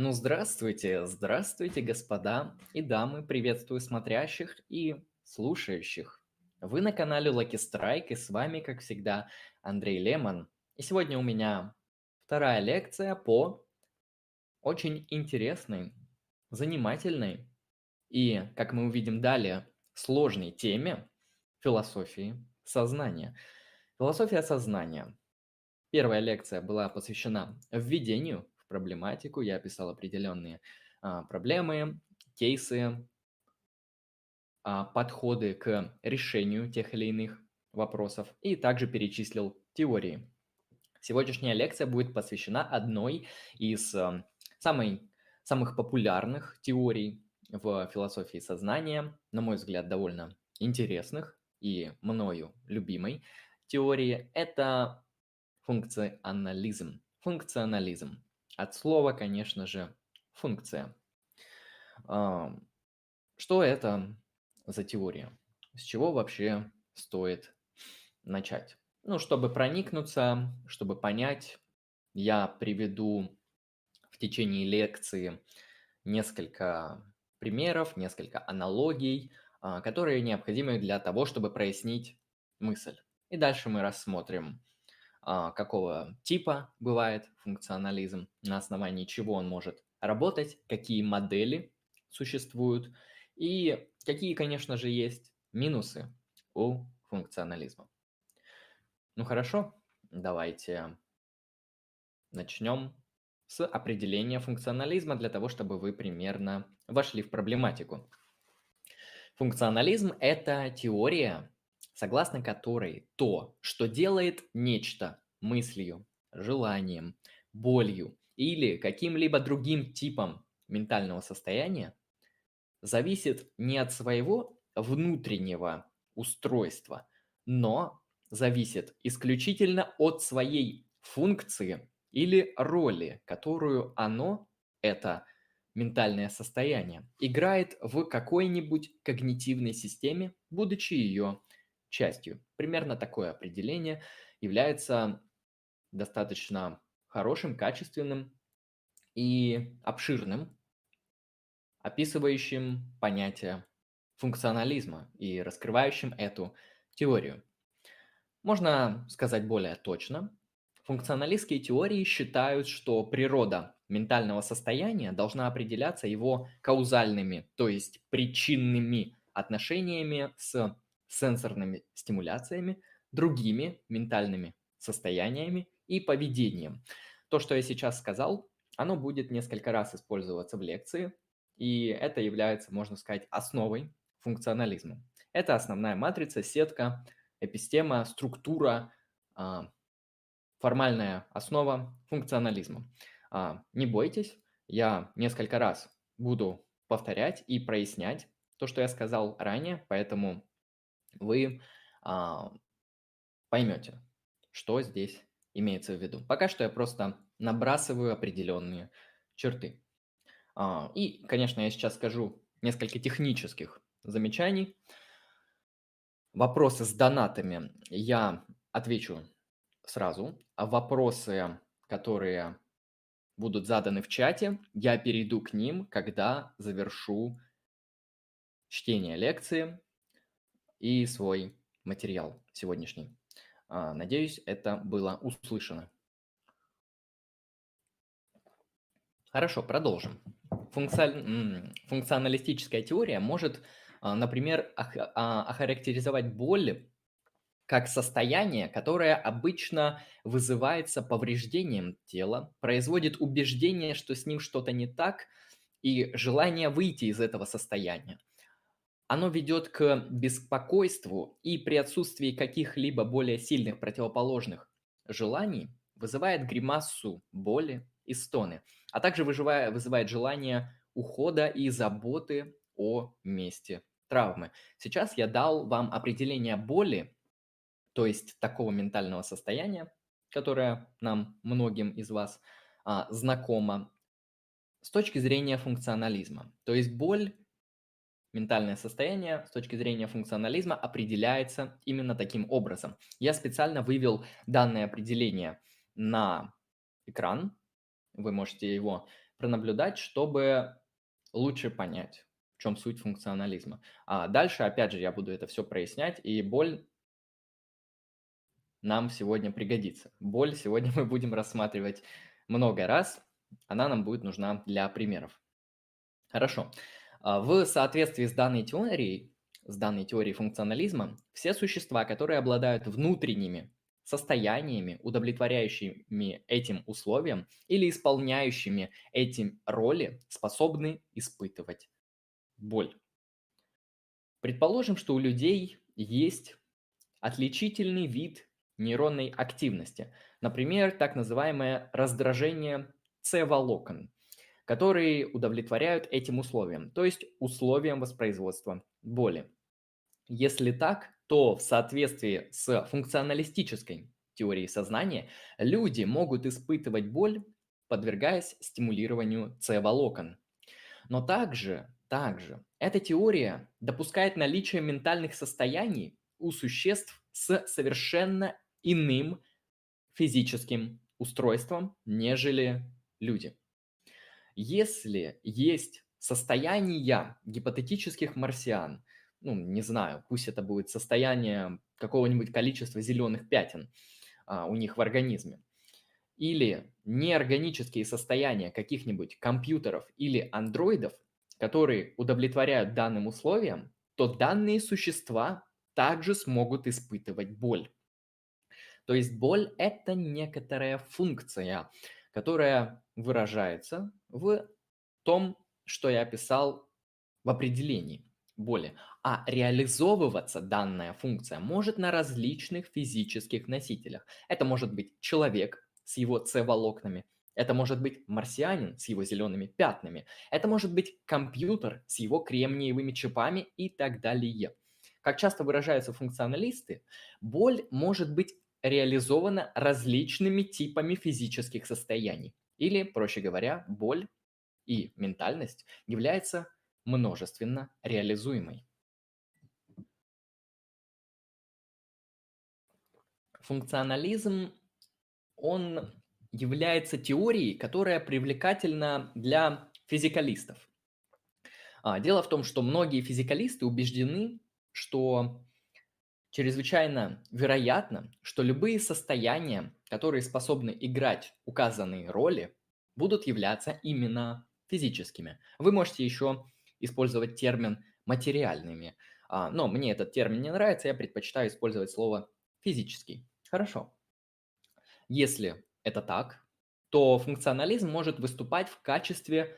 Ну, здравствуйте, здравствуйте, господа и дамы, приветствую смотрящих и слушающих. Вы на канале Lucky Strike, и с вами, как всегда, Андрей Лемон. И сегодня у меня вторая лекция по очень интересной, занимательной и, как мы увидим далее, сложной теме философии сознания. Философия сознания. Первая лекция была посвящена введению проблематику. Я описал определенные а, проблемы, кейсы, а, подходы к решению тех или иных вопросов и также перечислил теории. Сегодняшняя лекция будет посвящена одной из а, самой, самых популярных теорий в философии сознания, на мой взгляд, довольно интересных и мною любимой теории. Это функционализм. Функционализм. От слова, конечно же, функция. Что это за теория? С чего вообще стоит начать? Ну, чтобы проникнуться, чтобы понять, я приведу в течение лекции несколько примеров, несколько аналогий, а, которые необходимы для того, чтобы прояснить мысль. И дальше мы рассмотрим, какого типа бывает функционализм, на основании чего он может работать, какие модели существуют и какие, конечно же, есть минусы у функционализма. Ну хорошо, давайте начнем с определения функционализма для того, чтобы вы примерно вошли в проблематику. Функционализм – это теория, согласно которой то, что делает нечто мыслью, желанием, болью или каким-либо другим типом ментального состояния, зависит не от своего внутреннего устройства, но зависит исключительно от своей функции или роли, которую оно, это ментальное состояние, играет в какой-нибудь когнитивной системе, будучи ее частью. Примерно такое определение является достаточно хорошим, качественным и обширным, описывающим понятие функционализма и раскрывающим эту теорию. Можно сказать более точно, Функционалистские теории считают, что природа ментального состояния должна определяться его каузальными, то есть причинными отношениями с сенсорными стимуляциями, другими ментальными состояниями и поведением. То, что я сейчас сказал, оно будет несколько раз использоваться в лекции, и это является, можно сказать, основой функционализма. Это основная матрица, сетка, эпистема, структура, а, формальная основа функционализма. А, не бойтесь, я несколько раз буду повторять и прояснять то, что я сказал ранее, поэтому вы а, поймете, что здесь имеется в виду. Пока что я просто набрасываю определенные черты. А, и, конечно, я сейчас скажу несколько технических замечаний. Вопросы с донатами я отвечу сразу. А вопросы, которые будут заданы в чате, я перейду к ним, когда завершу чтение лекции и свой материал сегодняшний. А, надеюсь, это было услышано. Хорошо, продолжим. Функци... Функционалистическая теория может, а, например, а, охарактеризовать боль как состояние, которое обычно вызывается повреждением тела, производит убеждение, что с ним что-то не так, и желание выйти из этого состояния. Оно ведет к беспокойству и при отсутствии каких-либо более сильных противоположных желаний вызывает гримасу боли и стоны, а также вызывает, желание ухода и заботы о месте травмы. Сейчас я дал вам определение боли то есть такого ментального состояния, которое нам, многим из вас, а, знакомо, с точки зрения функционализма. То есть боль, ментальное состояние с точки зрения функционализма определяется именно таким образом. Я специально вывел данное определение на экран. Вы можете его пронаблюдать, чтобы лучше понять, в чем суть функционализма. А дальше, опять же, я буду это все прояснять, и боль нам сегодня пригодится. Боль сегодня мы будем рассматривать много раз, она нам будет нужна для примеров. Хорошо. А, в соответствии с данной теорией, с данной теорией функционализма, все существа, которые обладают внутренними состояниями, удовлетворяющими этим условиям или исполняющими этим роли, способны испытывать боль. Предположим, что у людей есть отличительный вид нейронной активности, например, так называемое раздражение С-волокон, которые удовлетворяют этим условиям, то есть условиям воспроизводства боли. Если так, то в соответствии с функционалистической теорией сознания люди могут испытывать боль, подвергаясь стимулированию С-волокон. Но также, также эта теория допускает наличие ментальных состояний у существ с совершенно иным физическим устройством, нежели люди. Если есть состояние гипотетических марсиан, ну, не знаю, пусть это будет состояние какого-нибудь количества зеленых пятен а, у них в организме, или неорганические состояния каких-нибудь компьютеров или андроидов, которые удовлетворяют данным условиям, то данные существа также смогут испытывать боль. То есть боль – это некоторая функция, которая выражается в том, что я описал в определении боли. А реализовываться данная функция может на различных физических носителях. Это может быть человек с его С-волокнами, это может быть марсианин с его зелеными пятнами, это может быть компьютер с его кремниевыми чипами и так далее. Как часто выражаются функционалисты, боль может быть реализована различными типами физических состояний. Или, проще говоря, боль и ментальность является множественно реализуемой. Функционализм, он является теорией, которая привлекательна для физикалистов. А, дело в том, что многие физикалисты убеждены, что чрезвычайно вероятно, что любые состояния, которые способны играть указанные роли, будут являться именно физическими. Вы можете еще использовать термин материальными, а, но мне этот термин не нравится, я предпочитаю использовать слово физический. Хорошо. Если это так, то функционализм может выступать в качестве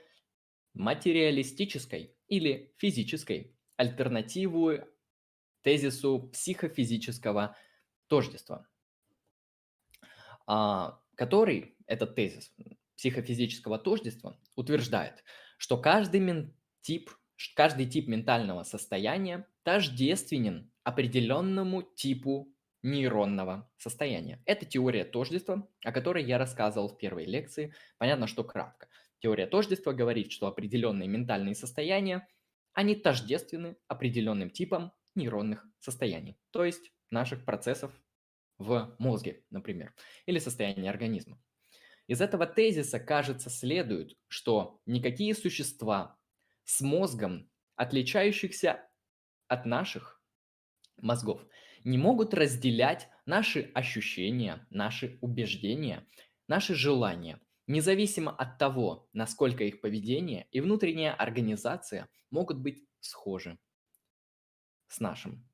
материалистической или физической альтернативы тезису психофизического тождества, который, этот тезис психофизического тождества, утверждает, что каждый тип, каждый тип ментального состояния тождественен определенному типу нейронного состояния. Это теория тождества, о которой я рассказывал в первой лекции. Понятно, что кратко. Теория тождества говорит, что определенные ментальные состояния, они тождественны определенным типам нейронных состояний, то есть наших процессов в мозге, например, или состоянии организма. Из этого тезиса, кажется, следует, что никакие существа с мозгом, отличающихся от наших мозгов, не могут разделять наши ощущения, наши убеждения, наши желания, независимо от того, насколько их поведение и внутренняя организация могут быть схожи с нашим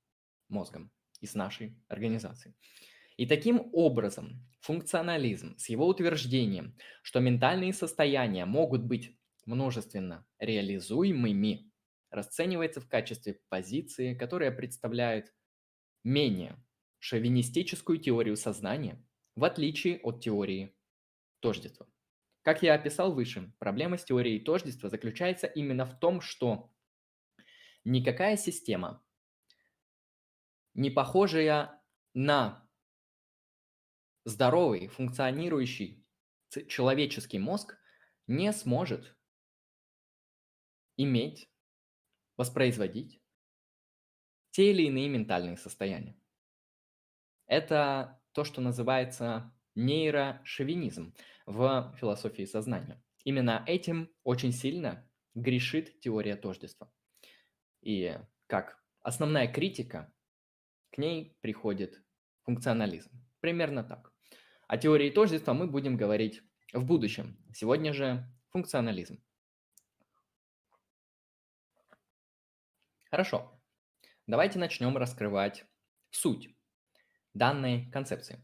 мозгом и с нашей организацией. И таким образом функционализм с его утверждением, что ментальные состояния могут быть множественно реализуемыми, расценивается в качестве позиции, которая представляет менее шовинистическую теорию сознания, в отличие от теории тождества. Как я описал выше, проблема с теорией тождества заключается именно в том, что никакая система не похожая на здоровый, функционирующий человеческий мозг, не сможет иметь, воспроизводить те или иные ментальные состояния. Это то, что называется нейрошовинизм в философии сознания. Именно этим очень сильно грешит теория тождества. И как основная критика, к ней приходит функционализм. Примерно так. О теории тождества мы будем говорить в будущем. Сегодня же функционализм. Хорошо. Давайте начнем раскрывать суть данной концепции.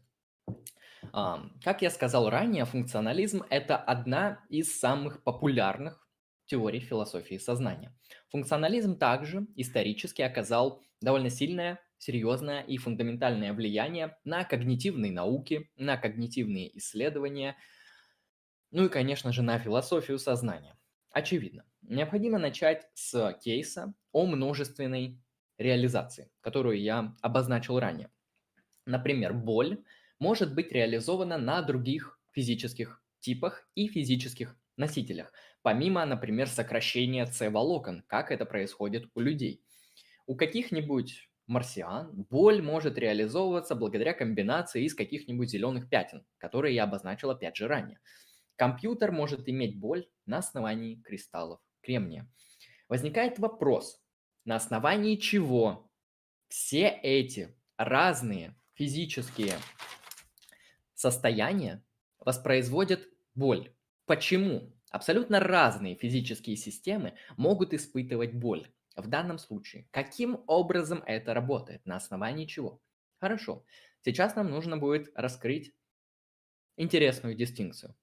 Как я сказал ранее, функционализм – это одна из самых популярных теорий философии сознания. Функционализм также исторически оказал довольно сильное, серьезное и фундаментальное влияние на когнитивные науки, на когнитивные исследования, ну и, конечно же, на философию сознания. Очевидно, необходимо начать с кейса о множественной реализации, которую я обозначил ранее. Например, боль может быть реализована на других физических типах и физических носителях, помимо, например, сокращения С-волокон, как это происходит у людей. У каких-нибудь марсиан боль может реализовываться благодаря комбинации из каких-нибудь зеленых пятен, которые я обозначил опять же ранее. Компьютер может иметь боль на основании кристаллов кремния. Возникает вопрос, на основании чего все эти разные физические состояния воспроизводят боль. Почему? Абсолютно разные физические системы могут испытывать боль. В данном случае, каким образом это работает, на основании чего? Хорошо, сейчас нам нужно будет раскрыть интересную дистинкцию.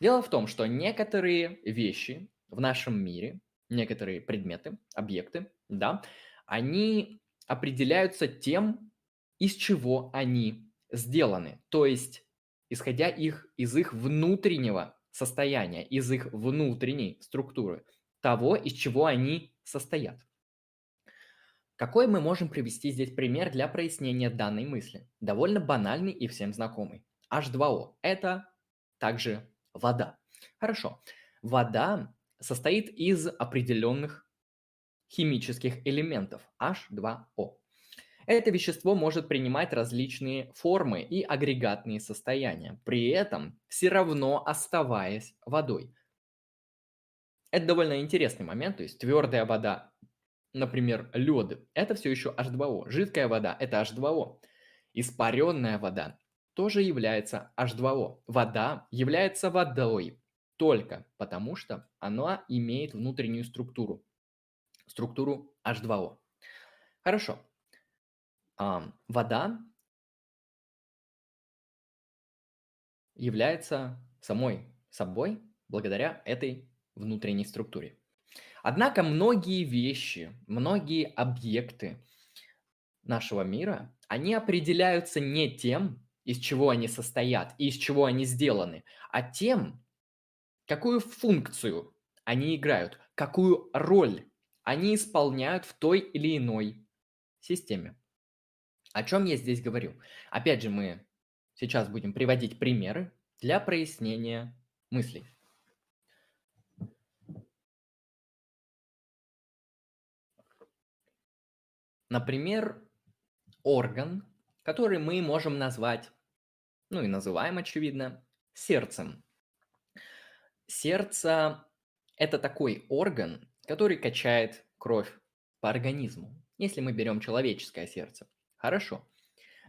Дело в том, что некоторые вещи в нашем мире, некоторые предметы, объекты, да, они определяются тем, из чего они сделаны. То есть, исходя их, из их внутреннего состояния, из их внутренней структуры, того, из чего они состоят. Какой мы можем привести здесь пример для прояснения данной мысли? Довольно банальный и всем знакомый. H2O – это также вода. Хорошо. Вода состоит из определенных химических элементов H2O. Это вещество может принимать различные формы и агрегатные состояния, при этом все равно оставаясь водой. Это довольно интересный момент, то есть твердая вода, например, лед, это все еще H2O. Жидкая вода – это H2O. Испаренная вода тоже является H2O. Вода является водой только потому, что она имеет внутреннюю структуру. Структуру H2O. Хорошо вода является самой собой благодаря этой внутренней структуре. Однако многие вещи, многие объекты нашего мира, они определяются не тем, из чего они состоят и из чего они сделаны, а тем, какую функцию они играют, какую роль они исполняют в той или иной системе. О чем я здесь говорю? Опять же, мы сейчас будем приводить примеры для прояснения мыслей. Например, орган, который мы можем назвать, ну и называем, очевидно, сердцем. Сердце – это такой орган, который качает кровь по организму, если мы берем человеческое сердце. Хорошо.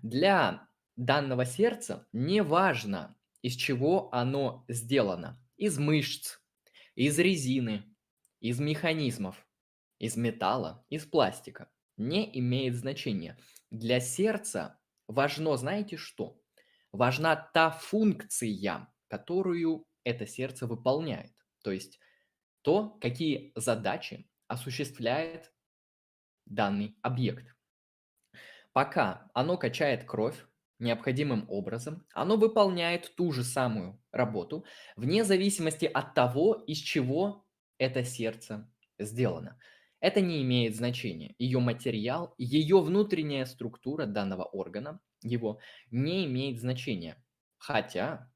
Для данного сердца не важно, из чего оно сделано. Из мышц, из резины, из механизмов, из металла, из пластика. Не имеет значения. Для сердца важно, знаете что? Важна та функция, которую это сердце выполняет. То есть то, какие задачи осуществляет данный объект. Пока оно качает кровь необходимым образом, оно выполняет ту же самую работу, вне зависимости от того, из чего это сердце сделано. Это не имеет значения. Ее материал, ее внутренняя структура данного органа, его не имеет значения. Хотя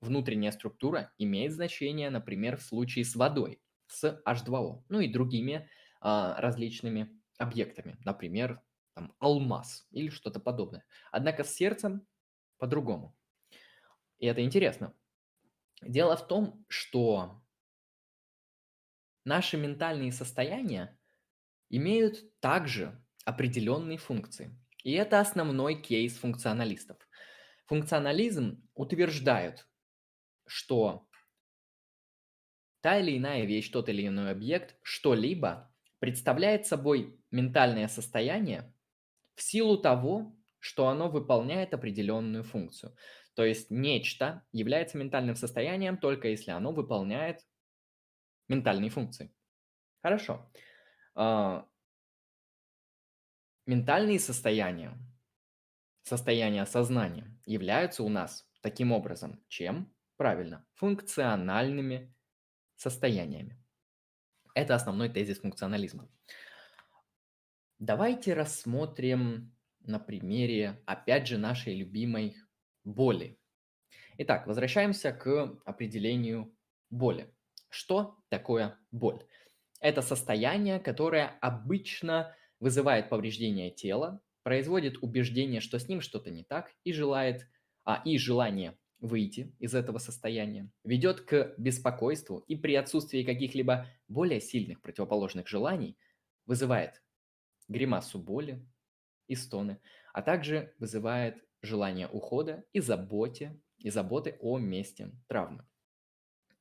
внутренняя структура имеет значение, например, в случае с водой, с H2O, ну и другими а, различными объектами, например, там, алмаз или что-то подобное. Однако с сердцем по-другому. И это интересно. Дело в том, что наши ментальные состояния имеют также определенные функции. И это основной кейс функционалистов. Функционализм утверждает, что та или иная вещь, тот или иной объект, что-либо представляет собой ментальное состояние в силу того, что оно выполняет определенную функцию. То есть нечто является ментальным состоянием только если оно выполняет ментальные функции. Хорошо. А, ментальные состояния, состояния сознания являются у нас таким образом, чем? Правильно, функциональными состояниями. Это основной тезис функционализма. Давайте рассмотрим на примере, опять же, нашей любимой боли. Итак, возвращаемся к определению боли. Что такое боль? Это состояние, которое обычно вызывает повреждение тела, производит убеждение, что с ним что-то не так, и желает, а, и желание выйти из этого состояния, ведет к беспокойству и при отсутствии каких-либо более сильных противоположных желаний вызывает гримасу боли и стоны, а также вызывает желание ухода и заботе, и заботы о месте травмы.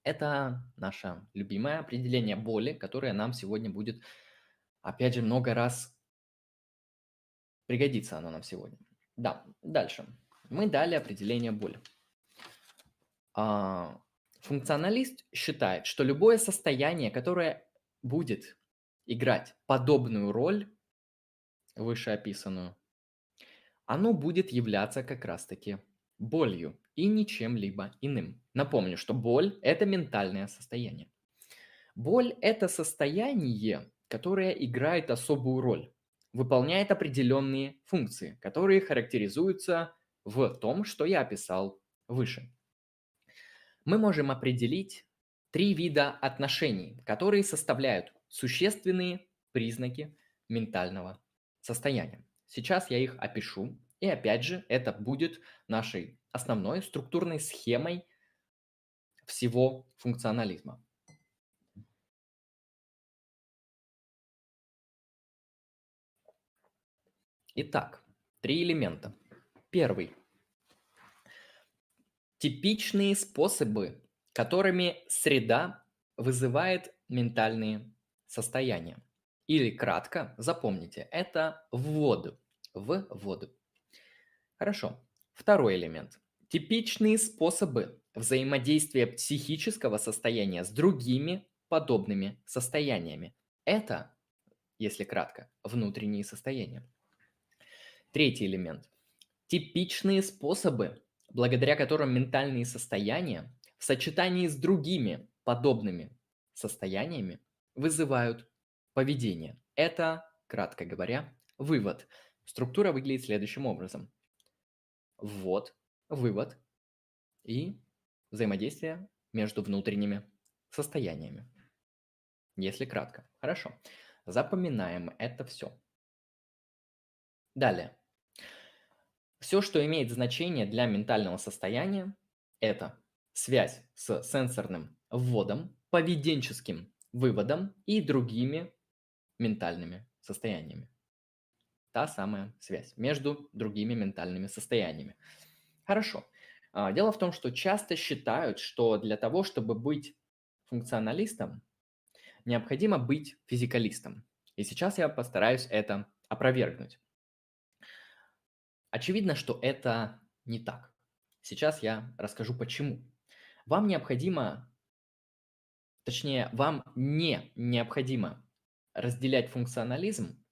Это наше любимое определение боли, которое нам сегодня будет, опять же, много раз пригодится оно нам сегодня. Да, дальше. Мы дали определение боли. А, функционалист считает, что любое состояние, которое будет играть подобную роль, вышеописанную, оно будет являться как раз-таки болью и ничем либо иным. Напомню, что боль – это ментальное состояние. Боль – это состояние, которое играет особую роль, выполняет определенные функции, которые характеризуются в том, что я описал выше. Мы можем определить три вида отношений, которые составляют существенные признаки ментального состояния. Сейчас я их опишу, и опять же это будет нашей основной структурной схемой всего функционализма. Итак, три элемента. Первый. Типичные способы, которыми среда вызывает ментальные состояния. Или кратко, запомните, это ввод в воду. Хорошо. Второй элемент. Типичные способы взаимодействия психического состояния с другими подобными состояниями. Это, если кратко, внутренние состояния. Третий элемент. Типичные способы, благодаря которым ментальные состояния в сочетании с другими подобными состояниями вызывают поведение. Это, кратко говоря, вывод. Структура выглядит следующим образом ввод, вывод и взаимодействие между внутренними состояниями. Если кратко. Хорошо. Запоминаем это все. Далее. Все, что имеет значение для ментального состояния, это связь с сенсорным вводом, поведенческим выводом и другими ментальными состояниями та самая связь между другими ментальными состояниями. Хорошо. А, дело в том, что часто считают, что для того, чтобы быть функционалистом, необходимо быть физикалистом. И сейчас я постараюсь это опровергнуть. Очевидно, что это не так. Сейчас я расскажу почему. Вам необходимо, точнее, вам не необходимо разделять функционализм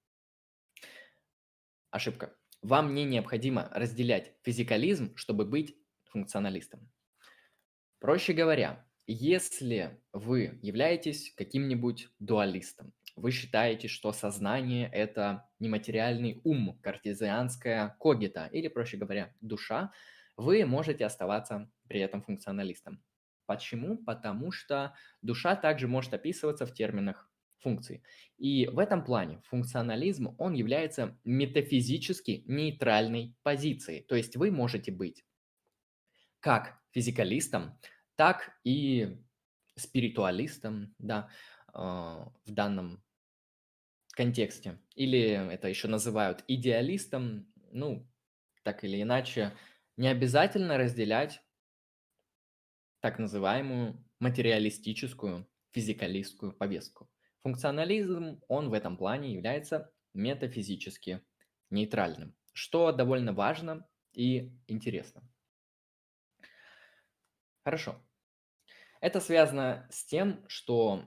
Ошибка. Вам не необходимо разделять физикализм, чтобы быть функционалистом. Проще говоря, если вы являетесь каким-нибудь дуалистом, вы считаете, что сознание – это нематериальный ум, картезианская когита, или, проще говоря, душа, вы можете оставаться при этом функционалистом. Почему? Потому что душа также может описываться в терминах функций. И в этом плане функционализм, он является метафизически нейтральной позицией. То есть вы можете быть как физикалистом, так и спиритуалистам, да, а, в данном контексте. Или это еще называют идеалистом. Ну, так или иначе, не обязательно разделять так называемую материалистическую физикалистскую повестку. Функционализм, он в этом плане является метафизически нейтральным, что довольно важно и интересно. Хорошо. Это связано с тем, что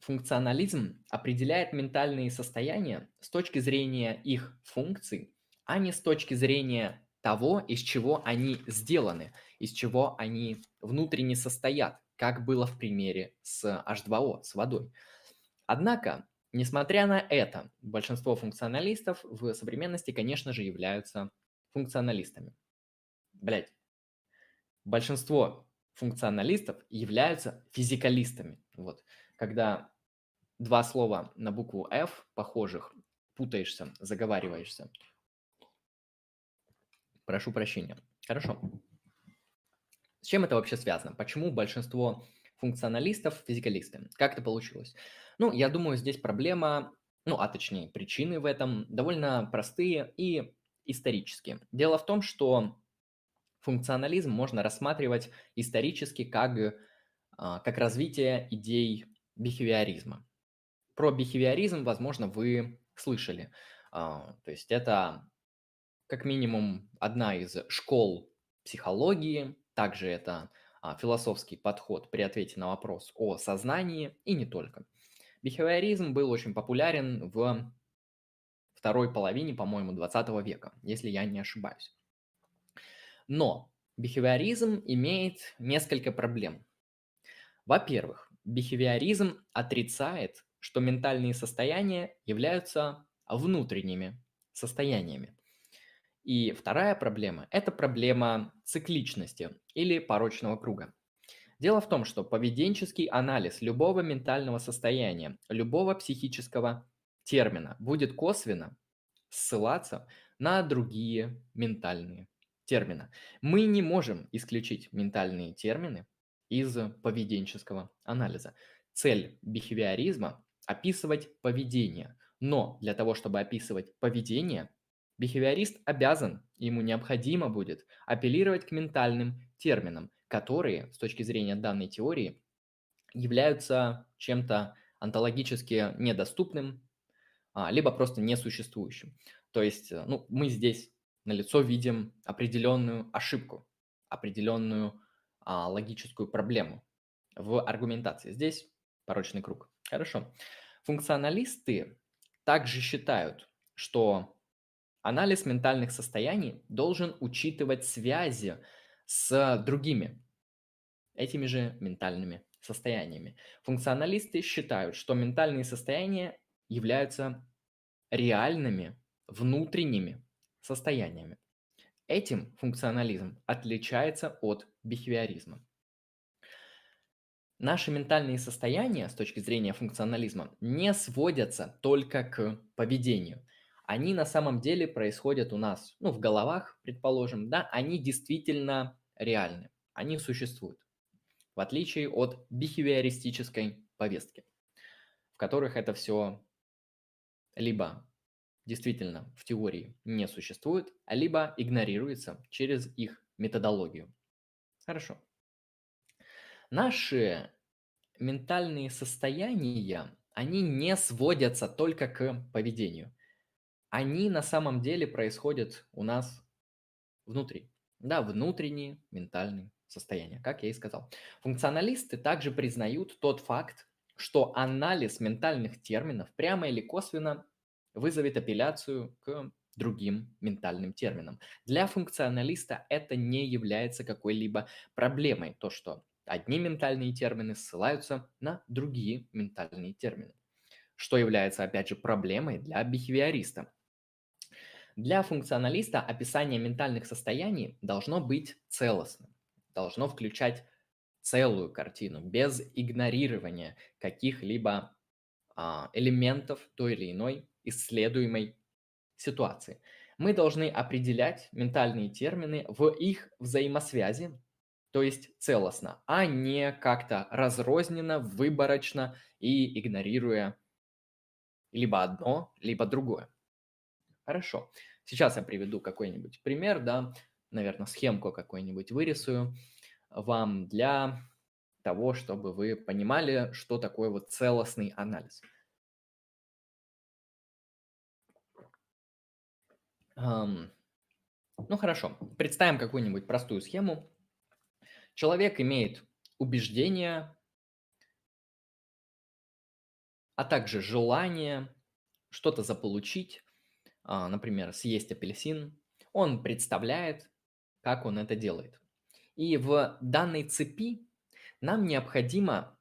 функционализм определяет ментальные состояния с точки зрения их функций, а не с точки зрения того, из чего они сделаны, из чего они внутренне состоят, как было в примере с H2O, с водой. Однако, несмотря на это, большинство функционалистов в современности, конечно же, являются функционалистами. Блять. Большинство функционалистов являются физикалистами. Вот. Когда два слова на букву F похожих, путаешься, заговариваешься. Прошу прощения. Хорошо. С чем это вообще связано? Почему большинство функционалистов физикалисты? Как это получилось? Ну, я думаю, здесь проблема, ну, а точнее, причины в этом довольно простые и исторические. Дело в том, что функционализм можно рассматривать исторически как, а, как развитие идей бихевиоризма. Про бихевиоризм, возможно, вы слышали. А, то есть это как минимум одна из школ психологии, также это философский подход при ответе на вопрос о сознании и не только. Бихевиоризм был очень популярен в второй половине, по-моему, 20 века, если я не ошибаюсь. Но бихевиоризм имеет несколько проблем. Во-первых, бихевиоризм отрицает, что ментальные состояния являются внутренними состояниями. И вторая проблема – это проблема цикличности или порочного круга. Дело в том, что поведенческий анализ любого ментального состояния, любого психического термина будет косвенно ссылаться на другие ментальные термины. Мы не можем исключить ментальные термины из поведенческого анализа. Цель бихевиоризма – описывать поведение. Но для того, чтобы описывать поведение, Бихевиорист обязан, ему необходимо будет апеллировать к ментальным терминам, которые, с точки зрения данной теории, являются чем-то онтологически недоступным, а, либо просто несуществующим. То есть э, ну, мы здесь на лицо видим определенную ошибку, определенную а, логическую проблему в аргументации. Здесь порочный круг. Хорошо. Функционалисты также считают, что Анализ ментальных состояний должен учитывать связи с другими, этими же ментальными состояниями. Функционалисты считают, что ментальные состояния являются реальными внутренними состояниями. Этим функционализм отличается от бихевиоризма. Наши ментальные состояния с точки зрения функционализма не сводятся только к поведению они на самом деле происходят у нас, ну, в головах, предположим, да, они действительно реальны, они существуют, в отличие от бихевиористической повестки, в которых это все либо действительно в теории не существует, либо игнорируется через их методологию. Хорошо. Наши ментальные состояния, они не сводятся только к поведению – они на самом деле происходят у нас внутри. Да, внутренние ментальные состояния, как я и сказал. Функционалисты также признают тот факт, что анализ ментальных терминов прямо или косвенно вызовет апелляцию к другим ментальным терминам. Для функционалиста это не является какой-либо проблемой, то, что одни ментальные термины ссылаются на другие ментальные термины, что является, опять же, проблемой для бихевиориста. Для функционалиста описание ментальных состояний должно быть целостным, должно включать целую картину, без игнорирования каких-либо а, элементов той или иной исследуемой ситуации. Мы должны определять ментальные термины в их взаимосвязи то есть целостно, а не как-то разрозненно, выборочно и игнорируя либо одно, либо другое. Хорошо. Сейчас я приведу какой-нибудь пример, да, наверное, схемку какую-нибудь вырисую вам для того, чтобы вы понимали, что такое вот целостный анализ. Um, ну хорошо, представим какую-нибудь простую схему. Человек имеет убеждения, а также желание что-то заполучить, например, съесть апельсин. Он представляет, как он это делает. И в данной цепи нам необходимо,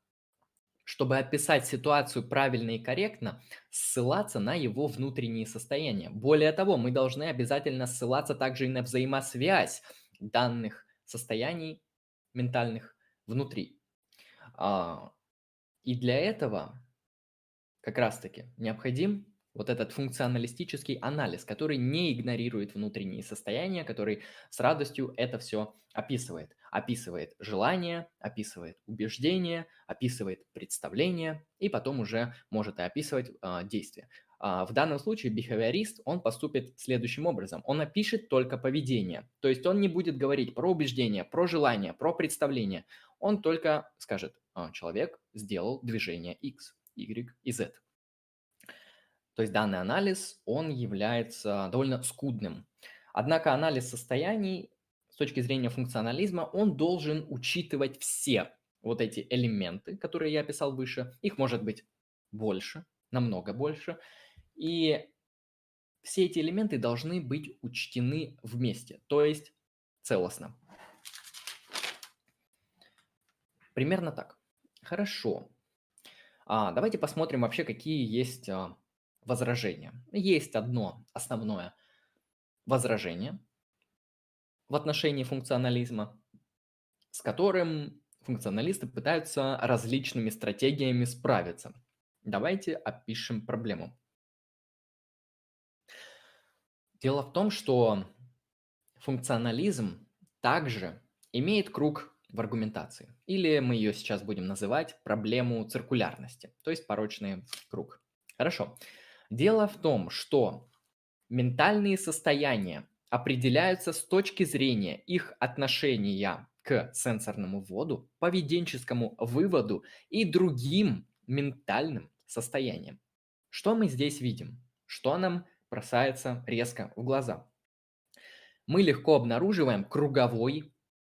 чтобы описать ситуацию правильно и корректно, ссылаться на его внутренние состояния. Более того, мы должны обязательно ссылаться также и на взаимосвязь данных состояний ментальных внутри. А, и для этого как раз-таки необходим вот этот функционалистический анализ, который не игнорирует внутренние состояния, который с радостью это все описывает. Описывает желание, описывает убеждение, описывает представление и потом уже может и описывать э, действия. Э, в данном случае бихевиорист, он поступит следующим образом. Он опишет только поведение. То есть он не будет говорить про убеждение, про желание, про представление. Он только скажет, э, человек сделал движение X, Y и Z. То есть данный анализ, он является довольно скудным. Однако анализ состояний с точки зрения функционализма, он должен учитывать все вот эти элементы, которые я описал выше. Их может быть больше, намного больше. И все эти элементы должны быть учтены вместе, то есть целостно. Примерно так. Хорошо. А, давайте посмотрим вообще, какие есть а, возражения. Есть одно основное возражение в отношении функционализма, с которым функционалисты пытаются различными стратегиями справиться. Давайте опишем проблему. Дело в том, что функционализм также имеет круг в аргументации. Или мы ее сейчас будем называть проблему циркулярности, то есть порочный круг. Хорошо. Дело в том, что ментальные состояния определяются с точки зрения их отношения к сенсорному вводу, поведенческому выводу и другим ментальным состояниям. Что мы здесь видим? Что нам бросается резко в глаза? Мы легко обнаруживаем круговой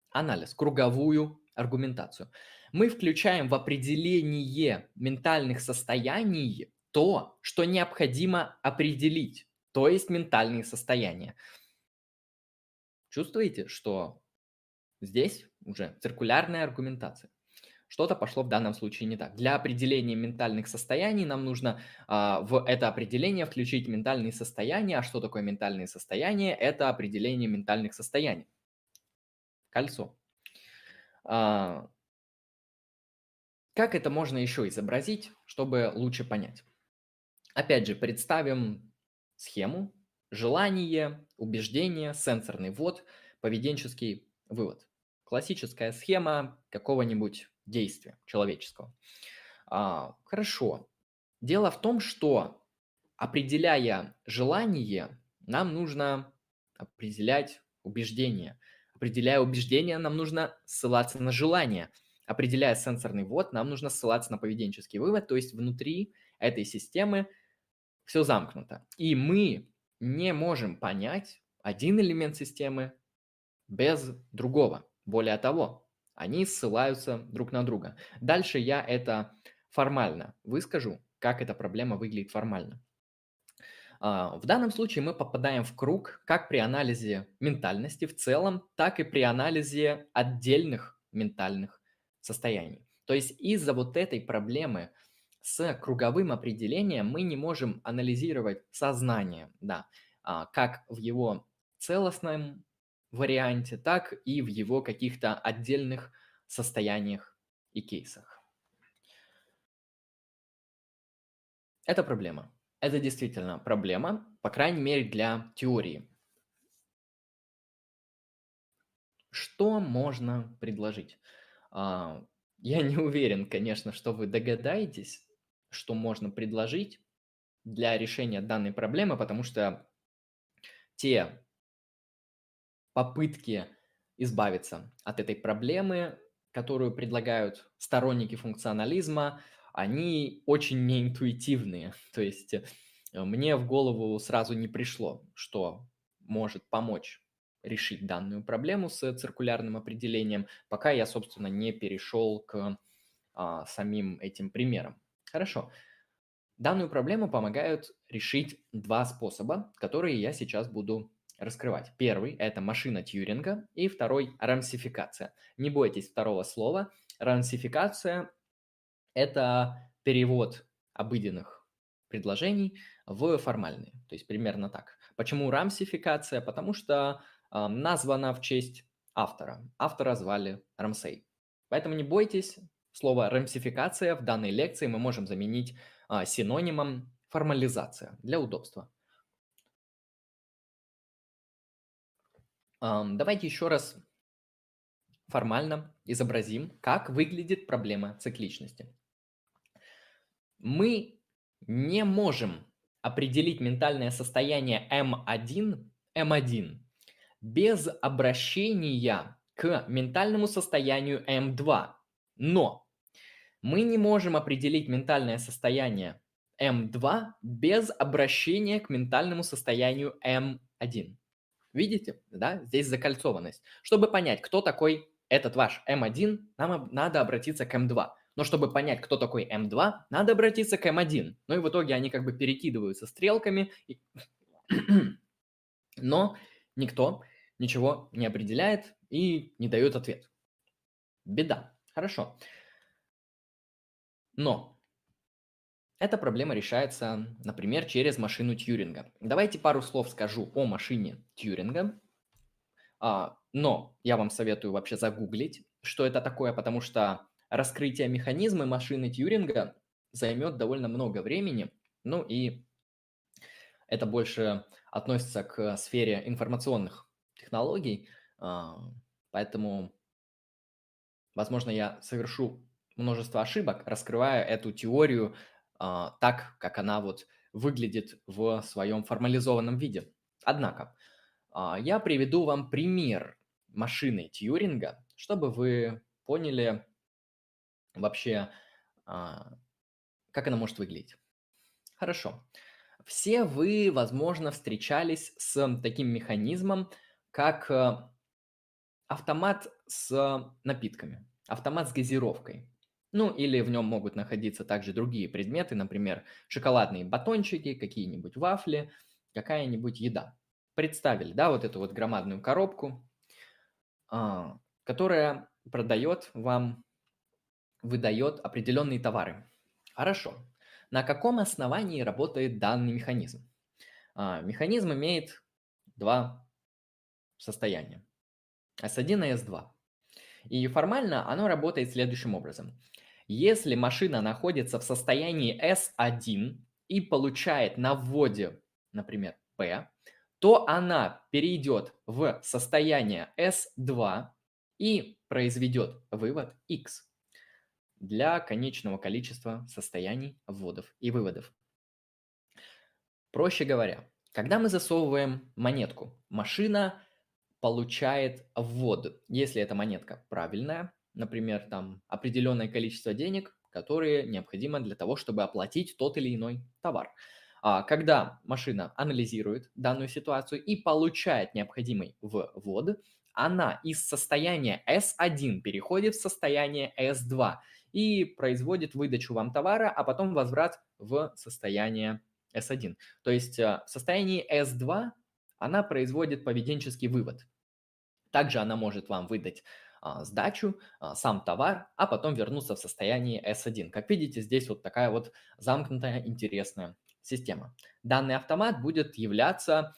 анализ, круговую аргументацию. Мы включаем в определение ментальных состояний то, что необходимо определить, то есть ментальные состояния. Чувствуете, что здесь уже циркулярная аргументация? Что-то пошло в данном случае не так. Для определения ментальных состояний нам нужно а, в это определение включить ментальные состояния. А что такое ментальные состояния? Это определение ментальных состояний. Кольцо. А, как это можно еще изобразить, чтобы лучше понять? Опять же, представим схему, желание, убеждение, сенсорный ввод, поведенческий вывод. Классическая схема какого-нибудь действия человеческого. А, хорошо. Дело в том, что определяя желание, нам нужно определять убеждение. Определяя убеждение, нам нужно ссылаться на желание. Определяя сенсорный ввод, нам нужно ссылаться на поведенческий вывод, то есть внутри этой системы все замкнуто. И мы не можем понять один элемент системы без другого. Более того, они ссылаются друг на друга. Дальше я это формально выскажу, как эта проблема выглядит формально. А, в данном случае мы попадаем в круг как при анализе ментальности в целом, так и при анализе отдельных ментальных состояний. То есть из-за вот этой проблемы с круговым определением мы не можем анализировать сознание, да, а, как в его целостном варианте, так и в его каких-то отдельных состояниях и кейсах. Это проблема. Это действительно проблема, по крайней мере, для теории. Что можно предложить? А, я не уверен, конечно, что вы догадаетесь, что можно предложить для решения данной проблемы, потому что те попытки избавиться от этой проблемы, которую предлагают сторонники функционализма, они очень неинтуитивные. То есть э, мне в голову сразу не пришло, что может помочь решить данную проблему с циркулярным определением, пока я, собственно, не перешел к а, самим этим примерам. Хорошо. Данную проблему помогают решить два способа, которые я сейчас буду раскрывать. Первый – это машина Тьюринга, и второй – рамсификация. Не бойтесь второго слова. Рамсификация – это перевод обыденных предложений в формальные. То есть примерно так. Почему рамсификация? Потому что э, названа в честь автора. Автора звали Рамсей. Поэтому не бойтесь, слово рамсификация в данной лекции мы можем заменить э, синонимом формализация для удобства. Давайте еще раз формально изобразим, как выглядит проблема цикличности. Мы не можем определить ментальное состояние М1, М1 без обращения к ментальному состоянию М2. Но мы не можем определить ментальное состояние М2 без обращения к ментальному состоянию М1. Видите, да, здесь закольцованность. Чтобы понять, кто такой этот ваш М1, нам надо обратиться к М2. Но чтобы понять, кто такой М2, надо обратиться к М1. Ну и в итоге они как бы перекидываются стрелками. Но никто ничего не определяет и не дает ответ. Беда. Хорошо. Но эта проблема решается, например, через машину Тьюринга. Давайте пару слов скажу о машине Тьюринга. А, но я вам советую вообще загуглить, что это такое, потому что раскрытие механизма машины Тьюринга займет довольно много времени. Ну и это больше относится к сфере информационных технологий. А, поэтому, возможно, я совершу множество ошибок, раскрывая эту теорию а, так, как она вот выглядит в своем формализованном виде. Однако, а, я приведу вам пример машины Тьюринга, чтобы вы поняли вообще, а, как она может выглядеть. Хорошо. Все вы, возможно, встречались с таким механизмом, как автомат с напитками, автомат с газировкой. Ну, или в нем могут находиться также другие предметы, например, шоколадные батончики, какие-нибудь вафли, какая-нибудь еда. Представили, да, вот эту вот громадную коробку, а, которая продает вам, выдает определенные товары. Хорошо. На каком основании работает данный механизм? А, механизм имеет два состояния. S1 и S2. И формально оно работает следующим образом. Если машина находится в состоянии S1 и получает на вводе, например, P, то она перейдет в состояние S2 и произведет вывод X для конечного количества состояний вводов и выводов. Проще говоря, когда мы засовываем монетку, машина получает ввод. Если эта монетка правильная, например, там определенное количество денег, которые необходимо для того, чтобы оплатить тот или иной товар. А когда машина анализирует данную ситуацию и получает необходимый ввод, она из состояния S1 переходит в состояние S2 и производит выдачу вам товара, а потом возврат в состояние S1. То есть э, в состоянии S2 она производит поведенческий вывод. Также она может вам выдать а, сдачу, а, сам товар, а потом вернуться в состояние S1. Как видите, здесь вот такая вот замкнутая интересная система. Данный автомат будет являться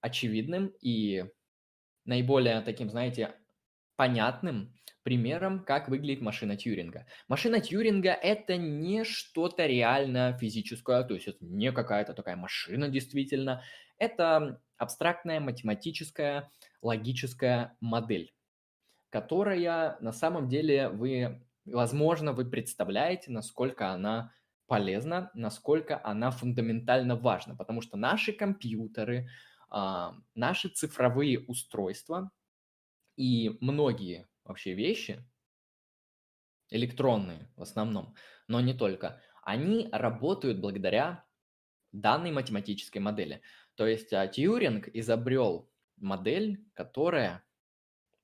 очевидным и наиболее таким, знаете, понятным примером, как выглядит машина Тьюринга. Машина Тьюринга – это не что-то реально физическое, то есть это не какая-то такая машина действительно. Это абстрактная математическая логическая модель которая на самом деле вы, возможно, вы представляете, насколько она полезна, насколько она фундаментально важна, потому что наши компьютеры, а, наши цифровые устройства и многие вообще вещи, электронные в основном, но не только, они работают благодаря данной математической модели. То есть а, Тьюринг изобрел модель, которая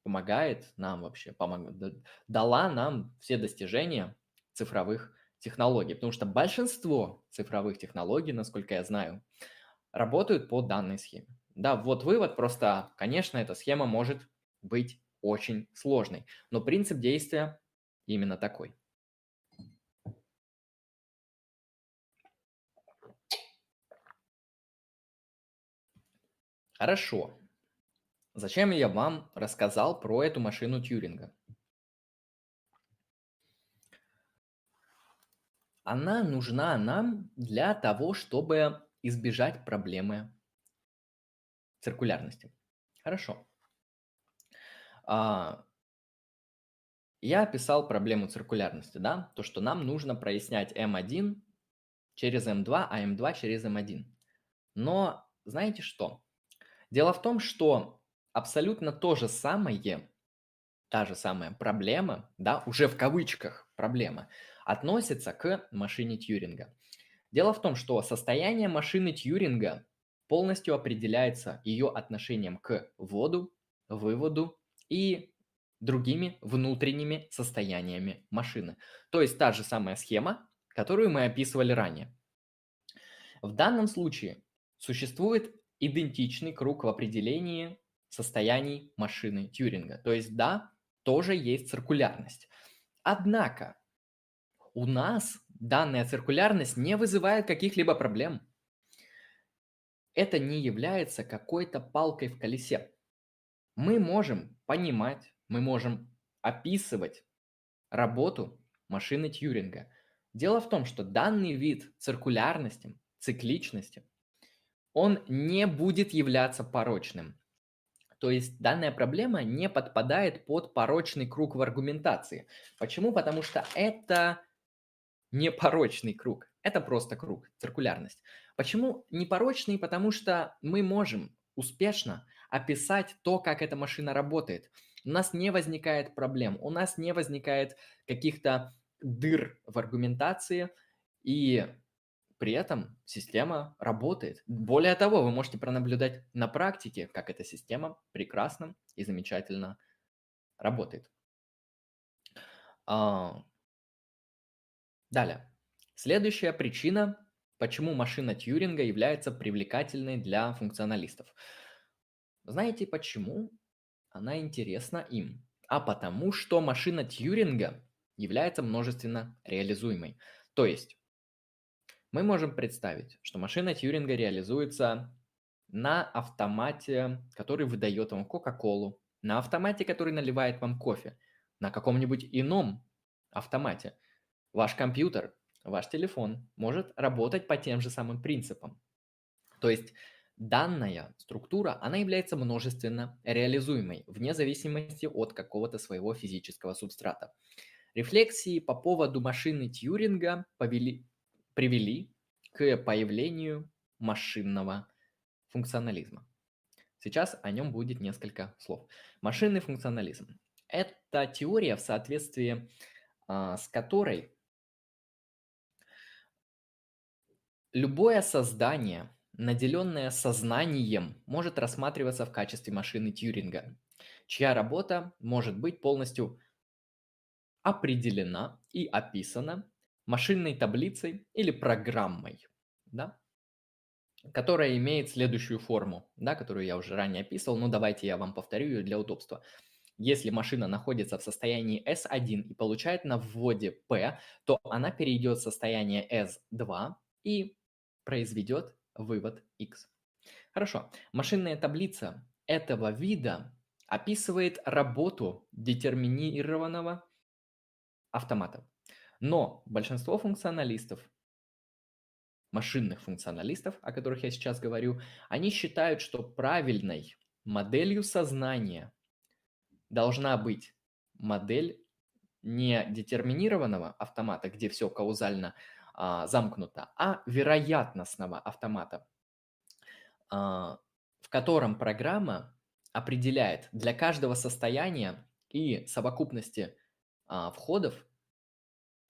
помогает нам вообще, помог, дала нам все достижения цифровых технологий, потому что большинство цифровых технологий, насколько я знаю, работают по данной схеме. Да, вот вывод, просто, конечно, эта схема может быть очень сложной, но принцип действия именно такой. Хорошо. Зачем я вам рассказал про эту машину Тьюринга? Она нужна нам для того, чтобы избежать проблемы циркулярности. Хорошо. А, я описал проблему циркулярности, да, то, что нам нужно прояснять M1 через M2, а M2 через M1. Но знаете что? Дело в том, что абсолютно то же самое, та же самая проблема, да, уже в кавычках проблема, относится к машине Тьюринга. Дело в том, что состояние машины Тьюринга полностью определяется ее отношением к вводу, выводу и другими внутренними состояниями машины. То есть та же самая схема, которую мы описывали ранее. В данном случае существует идентичный круг в определении состояний машины Тьюринга. То есть да, тоже есть циркулярность. Однако у нас данная циркулярность не вызывает каких-либо проблем. Это не является какой-то палкой в колесе. Мы можем понимать, мы можем описывать работу машины Тьюринга. Дело в том, что данный вид циркулярности, цикличности, он не будет являться порочным. То есть данная проблема не подпадает под порочный круг в аргументации. Почему? Потому что это непорочный круг. Это просто круг, циркулярность. Почему непорочный? Потому что мы можем успешно описать то, как эта машина работает. У нас не возникает проблем, у нас не возникает каких-то дыр в аргументации, и при этом система работает. Более того, вы можете пронаблюдать на практике, как эта система прекрасно и замечательно работает. А, Далее. Следующая причина, почему машина Тьюринга является привлекательной для функционалистов. Знаете почему она интересна им? А потому что машина Тьюринга является множественно реализуемой. То есть мы можем представить, что машина Тьюринга реализуется на автомате, который выдает вам Кока-Колу, на автомате, который наливает вам кофе, на каком-нибудь ином автомате – Ваш компьютер, ваш телефон может работать по тем же самым принципам. То есть данная структура, она является множественно реализуемой, вне зависимости от какого-то своего физического субстрата. Рефлексии по поводу машины Тьюринга повели, привели к появлению машинного функционализма. Сейчас о нем будет несколько слов. Машинный функционализм – это теория, в соответствии а, с которой Любое создание, наделенное сознанием, может рассматриваться в качестве машины Тьюринга, чья работа может быть полностью определена и описана машинной таблицей или программой, да, которая имеет следующую форму, да, которую я уже ранее описывал, но давайте я вам повторю ее для удобства. Если машина находится в состоянии S1 и получает на вводе P, то она перейдет в состояние S2 и произведет вывод x. Хорошо. Машинная таблица этого вида описывает работу детерминированного автомата. Но большинство функционалистов, машинных функционалистов, о которых я сейчас говорю, они считают, что правильной моделью сознания должна быть модель не детерминированного автомата, где все каузально а, замкнуто, а вероятностного автомата, а, в котором программа определяет для каждого состояния и совокупности а, входов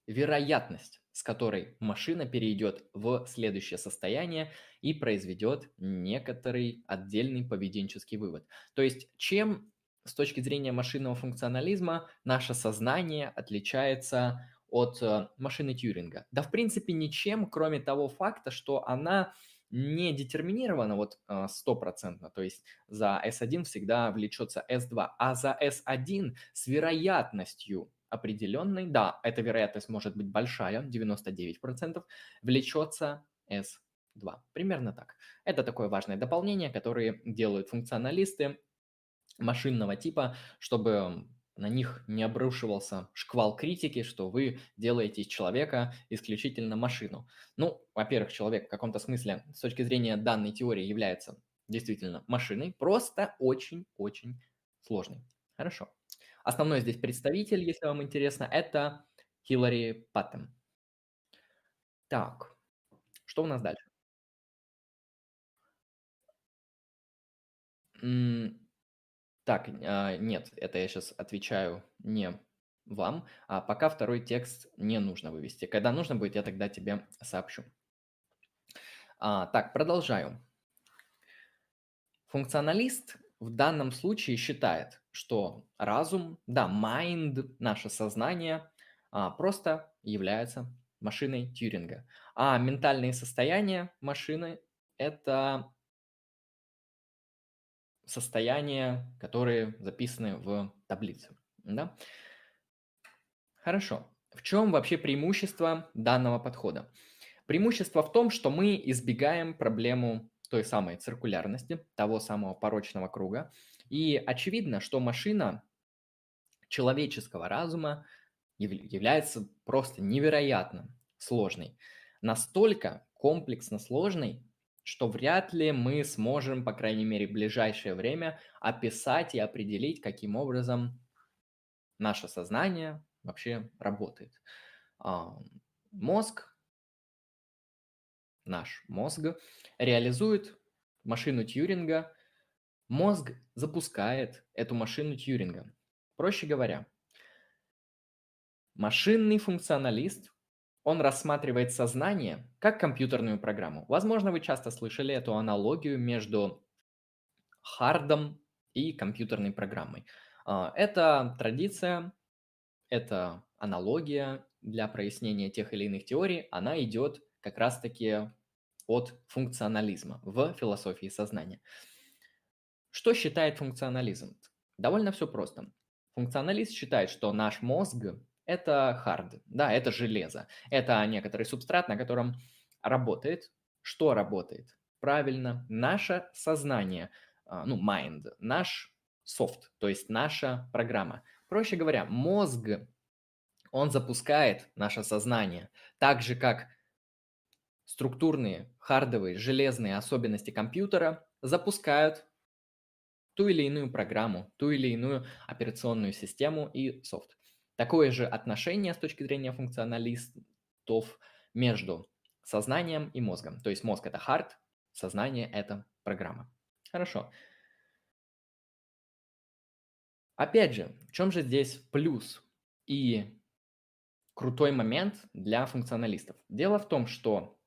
вероятность, с которой машина перейдет в следующее состояние и произведет некоторый отдельный поведенческий вывод. То есть чем с точки зрения машинного функционализма наше сознание отличается от э, машины Тьюринга? Да, в принципе, ничем, кроме того факта, что она не детерминирована вот э, стопроцентно, то есть за S1 всегда влечется S2, а за S1 с вероятностью определенной, да, эта вероятность может быть большая, 99%, влечется S2. Примерно так. Это такое важное дополнение, которое делают функционалисты машинного типа, чтобы на них не обрушивался шквал критики, что вы делаете из человека исключительно машину. Ну, во-первых, человек в каком-то смысле с точки зрения данной теории является действительно машиной, просто очень-очень сложной. Хорошо. Основной здесь представитель, если вам интересно, это Хиллари Паттем. Так, что у нас дальше? Так, а, нет, это я сейчас отвечаю не вам, а пока второй текст не нужно вывести. Когда нужно будет, я тогда тебе сообщу. А, так, продолжаю. Функционалист в данном случае считает, что разум, да, mind, наше сознание, а, просто является машиной Тьюринга. А ментальные состояния машины – это состояния, которые записаны в таблице. Да? Хорошо. В чем вообще преимущество данного подхода? Преимущество в том, что мы избегаем проблему той самой циркулярности, того самого порочного круга. И очевидно, что машина человеческого разума является просто невероятно сложной. Настолько комплексно сложной, что вряд ли мы сможем, по крайней мере, в ближайшее время описать и определить, каким образом наше сознание вообще работает. А, мозг, наш мозг, реализует машину Тьюринга, мозг запускает эту машину Тьюринга. Проще говоря, машинный функционалист он рассматривает сознание как компьютерную программу. Возможно, вы часто слышали эту аналогию между хардом и компьютерной программой. А, это традиция, это аналогия для прояснения тех или иных теорий, она идет как раз-таки от функционализма в философии сознания. Что считает функционализм? Довольно все просто. Функционалист считает, что наш мозг это hard, да, это железо. Это некоторый субстрат, на котором работает. Что работает? Правильно, наше сознание, а, ну, mind, наш софт, то есть наша программа. Проще говоря, мозг, он запускает наше сознание, так же как структурные, хардовые, железные особенности компьютера запускают ту или иную программу, ту или иную операционную систему и софт. Такое же отношение с точки зрения функционалистов между сознанием и мозгом. То есть мозг – это хард, сознание – это программа. Хорошо. Опять же, в чем же здесь плюс и крутой момент для функционалистов? Дело в том, что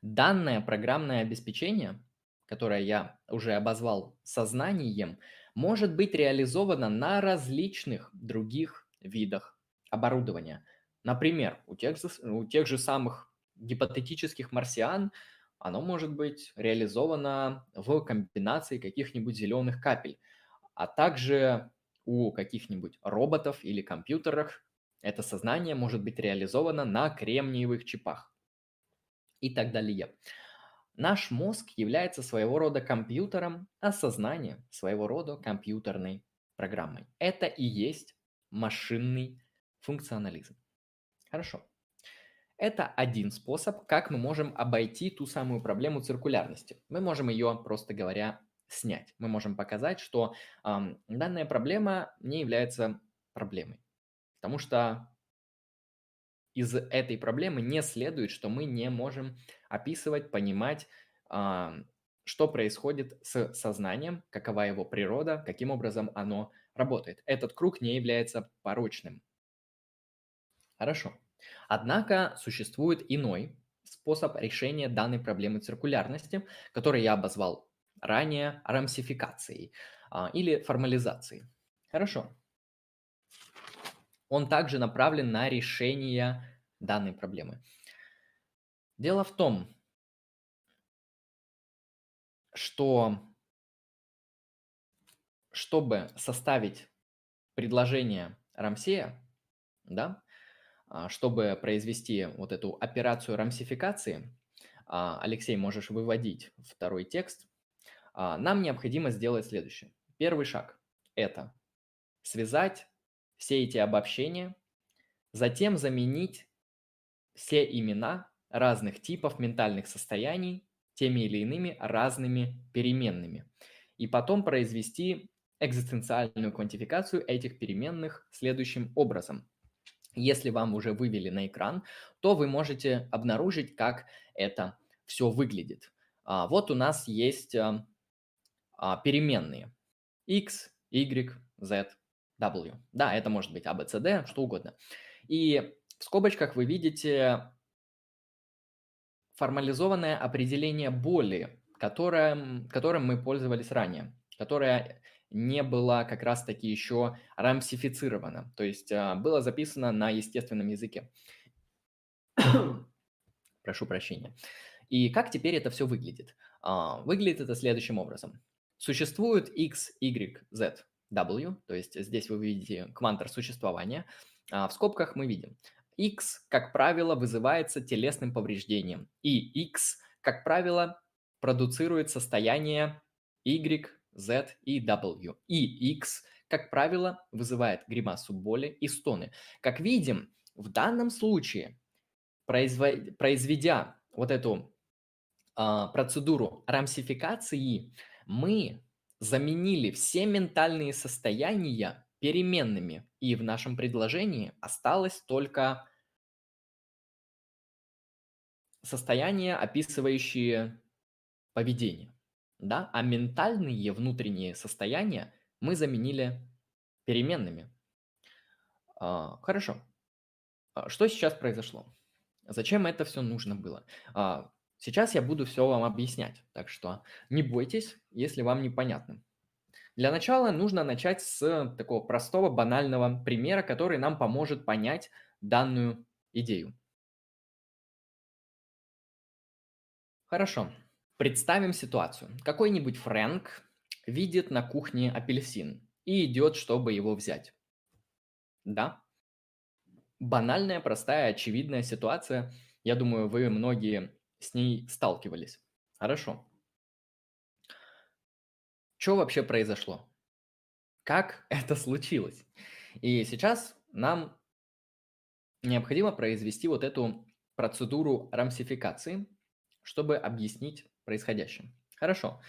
данное программное обеспечение, которое я уже обозвал сознанием, может быть реализовано на различных других видах оборудования. Например, у тех, у тех же самых гипотетических марсиан оно может быть реализовано в комбинации каких-нибудь зеленых капель, а также у каких-нибудь роботов или компьютерах это сознание может быть реализовано на кремниевых чипах и так далее. Наш мозг является своего рода компьютером, а сознание своего рода компьютерной программой. Это и есть машинный функционализм. Хорошо. Это один способ, как мы можем обойти ту самую проблему циркулярности. Мы можем ее, просто говоря, снять. Мы можем показать, что э, данная проблема не является проблемой. Потому что из этой проблемы не следует, что мы не можем описывать, понимать, а, что происходит с сознанием, какова его природа, каким образом оно работает. Этот круг не является порочным. Хорошо. Однако существует иной способ решения данной проблемы циркулярности, который я обозвал ранее рамсификацией а, или формализацией. Хорошо. Он также направлен на решение данной проблемы. Дело в том, что чтобы составить предложение Рамсея, да, а, чтобы произвести вот эту операцию рамсификации, а, Алексей, можешь выводить второй текст, а, нам необходимо сделать следующее. Первый шаг – это связать все эти обобщения, затем заменить все имена разных типов ментальных состояний теми или иными разными переменными. И потом произвести экзистенциальную квантификацию этих переменных следующим образом. Если вам уже вывели на экран, то вы можете обнаружить, как это все выглядит. А, вот у нас есть а, а, переменные x, y, z, w. Да, это может быть a, b, c, d, что угодно. И в скобочках вы видите формализованное определение боли, которым, которым мы пользовались ранее, которое не было как раз-таки еще рамсифицировано, то есть а, было записано на естественном языке. Прошу прощения. И как теперь это все выглядит? А, выглядит это следующим образом. Существует x, y, z, w, то есть здесь вы видите квантор существования. А в скобках мы видим x, как правило, вызывается телесным повреждением, и x, как правило, продуцирует состояние y, z и w. И x, как правило, вызывает гримасу боли и стоны. Как видим, в данном случае, произведя вот эту а, процедуру рамсификации, мы заменили все ментальные состояния переменными, и в нашем предложении осталось только состояние, описывающее поведение. Да? А ментальные внутренние состояния мы заменили переменными. А, хорошо. А, что сейчас произошло? Зачем это все нужно было? А, Сейчас я буду все вам объяснять, так что не бойтесь, если вам непонятно. Для начала нужно начать с такого простого, банального примера, который нам поможет понять данную идею. Хорошо. Представим ситуацию. Какой-нибудь Фрэнк видит на кухне апельсин и идет, чтобы его взять. Да? Банальная, простая, очевидная ситуация. Я думаю, вы многие с ней сталкивались. Хорошо. Что вообще произошло? Как это случилось? И сейчас нам необходимо произвести вот эту процедуру рамсификации, чтобы объяснить происходящее. Хорошо.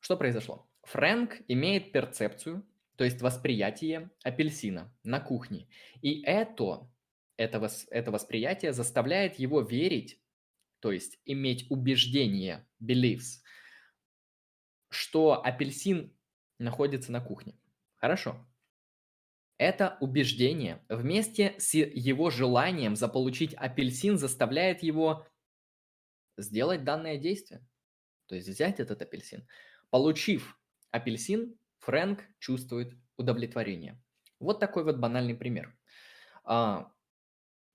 Что произошло? Фрэнк имеет перцепцию, то есть восприятие апельсина на кухне. И это, это, это восприятие заставляет его верить то есть иметь убеждение, beliefs, что апельсин находится на кухне. Хорошо. Это убеждение вместе с его желанием заполучить апельсин заставляет его сделать данное действие. То есть взять этот апельсин. Получив апельсин, Фрэнк чувствует удовлетворение. Вот такой вот банальный пример. А,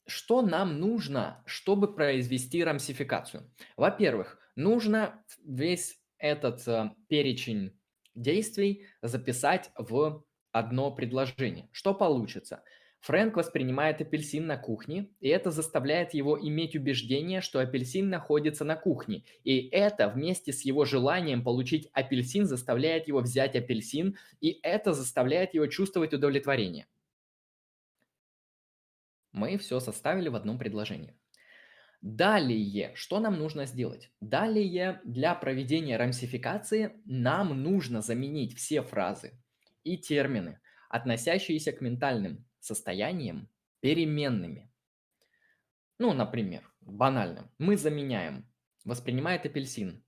что нам нужно, чтобы произвести рамсификацию? Во-первых, нужно весь этот э, перечень действий записать в одно предложение. Что получится? Фрэнк воспринимает апельсин на кухне, и это заставляет его иметь убеждение, что апельсин находится на кухне. И это вместе с его желанием получить апельсин заставляет его взять апельсин, и это заставляет его чувствовать удовлетворение мы все составили в одном предложении. Далее, что нам нужно сделать? Далее, для проведения рамсификации нам нужно заменить все фразы и термины, относящиеся к ментальным состояниям переменными. Ну, например, банально. Мы заменяем воспринимает апельсин,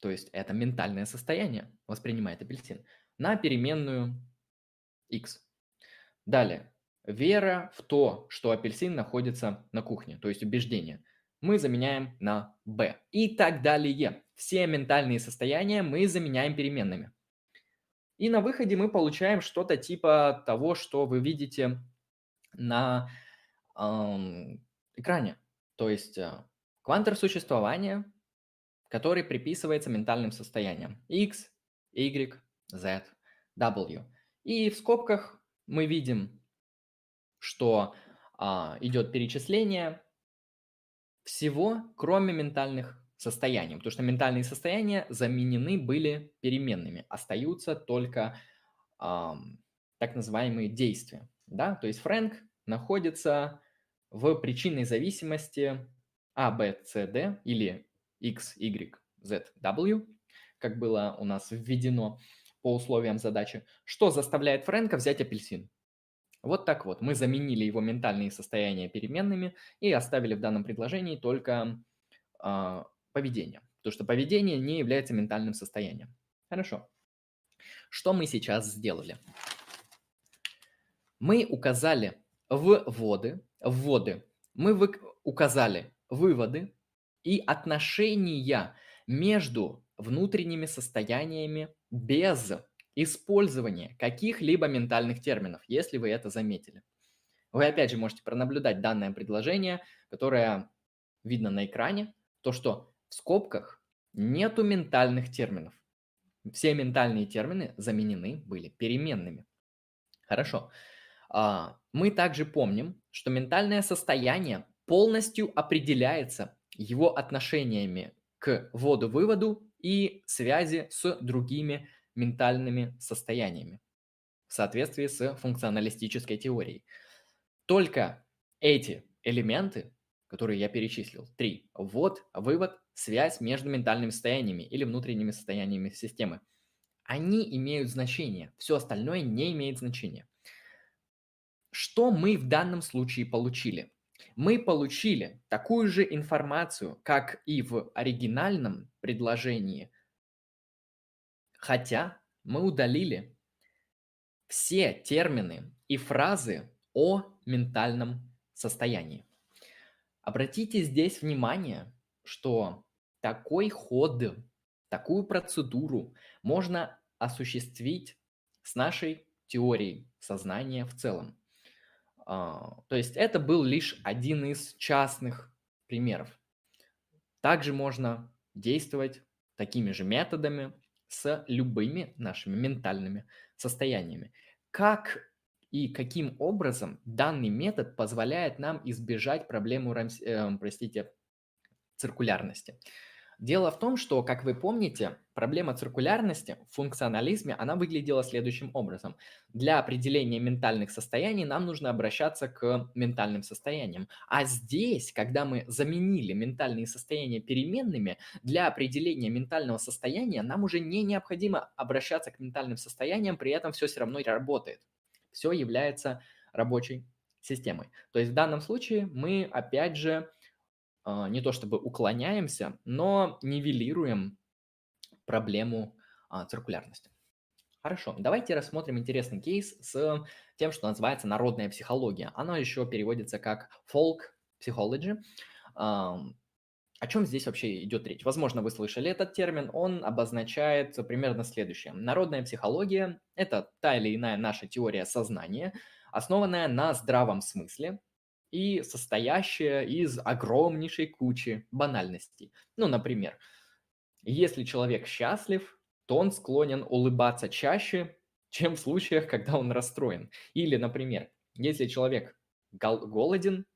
то есть это ментальное состояние, воспринимает апельсин, на переменную x. Далее, вера в то, что апельсин находится на кухне, то есть убеждение, мы заменяем на b. И так далее. Все ментальные состояния мы заменяем переменными. И на выходе мы получаем что-то типа того, что вы видите на эм, экране. То есть э, квантор существования, который приписывается ментальным состояниям x, y, z, w. И в скобках мы видим, что а, идет перечисление всего, кроме ментальных состояний, потому что ментальные состояния заменены были переменными, остаются только а, так называемые действия. Да? То есть Фрэнк находится в причинной зависимости A, B, C, D или X, Y, Z, W, как было у нас введено по условиям задачи, что заставляет Фрэнка взять апельсин. Вот так вот. Мы заменили его ментальные состояния переменными и оставили в данном предложении только э, поведение. Потому что поведение не является ментальным состоянием. Хорошо. Что мы сейчас сделали? Мы указали вводы, вводы. Мы вы, указали выводы и отношения между внутренними состояниями без использования каких-либо ментальных терминов, если вы это заметили. Вы опять же можете пронаблюдать данное предложение, которое видно на экране, то что в скобках нету ментальных терминов. Все ментальные термины заменены были переменными. Хорошо. А, мы также помним, что ментальное состояние полностью определяется его отношениями к вводу-выводу и связи с другими ментальными состояниями в соответствии с функционалистической теорией. Только эти элементы, которые я перечислил, три, ввод, вывод, связь между ментальными состояниями или внутренними состояниями системы, они имеют значение, все остальное не имеет значения. Что мы в данном случае получили? Мы получили такую же информацию, как и в оригинальном предложении, хотя мы удалили все термины и фразы о ментальном состоянии. Обратите здесь внимание, что такой ход, такую процедуру можно осуществить с нашей теорией сознания в целом. А, то есть это был лишь один из частных примеров. Также можно действовать такими же методами с любыми нашими ментальными состояниями. Как и каким образом данный метод позволяет нам избежать проблему, э, простите, циркулярности? Дело в том, что, как вы помните, проблема циркулярности в функционализме, она выглядела следующим образом. Для определения ментальных состояний нам нужно обращаться к ментальным состояниям. А здесь, когда мы заменили ментальные состояния переменными, для определения ментального состояния нам уже не необходимо обращаться к ментальным состояниям, при этом все все равно работает. Все является рабочей системой. То есть в данном случае мы опять же не то чтобы уклоняемся, но нивелируем проблему а, циркулярности. Хорошо, давайте рассмотрим интересный кейс с тем, что называется народная психология. Оно еще переводится как folk psychology. О чем здесь вообще идет речь? Возможно, вы слышали этот термин. Он обозначает примерно следующее. Народная психология – это та или иная наша теория сознания, основанная на здравом смысле, и состоящая из огромнейшей кучи банальностей. Ну, например, если человек счастлив, то он склонен улыбаться чаще, чем в случаях, когда он расстроен. Или, например, если человек голоден,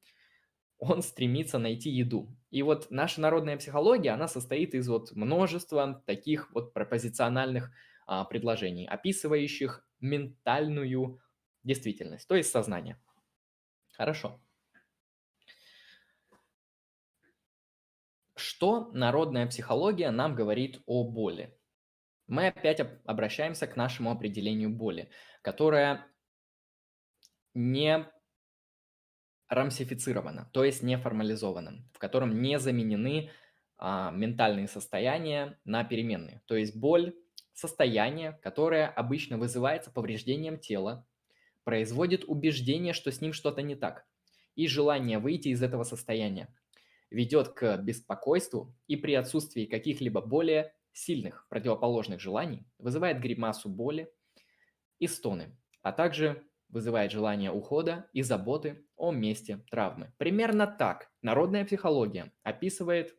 он стремится найти еду. И вот наша народная психология, она состоит из вот множества таких вот пропозициональных а, предложений, описывающих ментальную действительность, то есть сознание. Хорошо. Что народная психология нам говорит о боли? Мы опять обращаемся к нашему определению боли, которое не рамсифицировано, то есть не формализовано, в котором не заменены а, ментальные состояния на переменные. То есть боль – состояние, которое обычно вызывается повреждением тела, производит убеждение, что с ним что-то не так, и желание выйти из этого состояния, ведет к беспокойству и при отсутствии каких-либо более сильных противоположных желаний вызывает гримасу боли и стоны, а также вызывает желание ухода и заботы о месте травмы. Примерно так народная психология описывает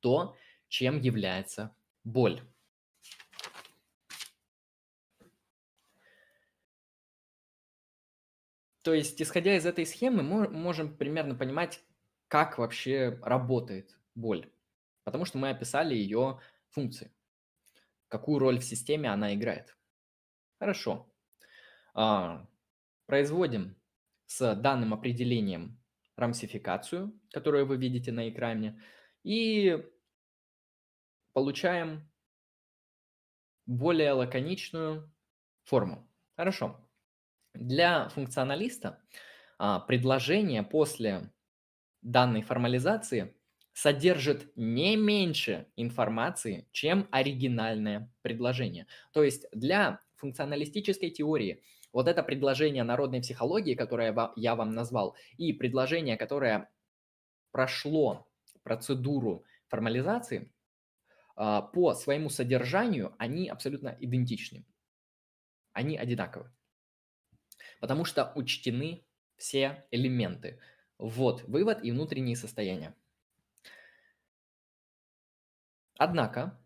то, чем является боль. То есть, исходя из этой схемы, мы можем примерно понимать, как вообще работает боль. Потому что мы описали ее функции. Какую роль в системе она играет. Хорошо. А, производим с данным определением рамсификацию, которую вы видите на экране, и получаем более лаконичную форму. Хорошо. Для функционалиста а, предложение после данной формализации содержит не меньше информации, чем оригинальное предложение. То есть для функционалистической теории вот это предложение народной психологии, которое я вам назвал, и предложение, которое прошло процедуру формализации, а, по своему содержанию они абсолютно идентичны. Они одинаковы потому что учтены все элементы. Вот вывод и внутренние состояния. Однако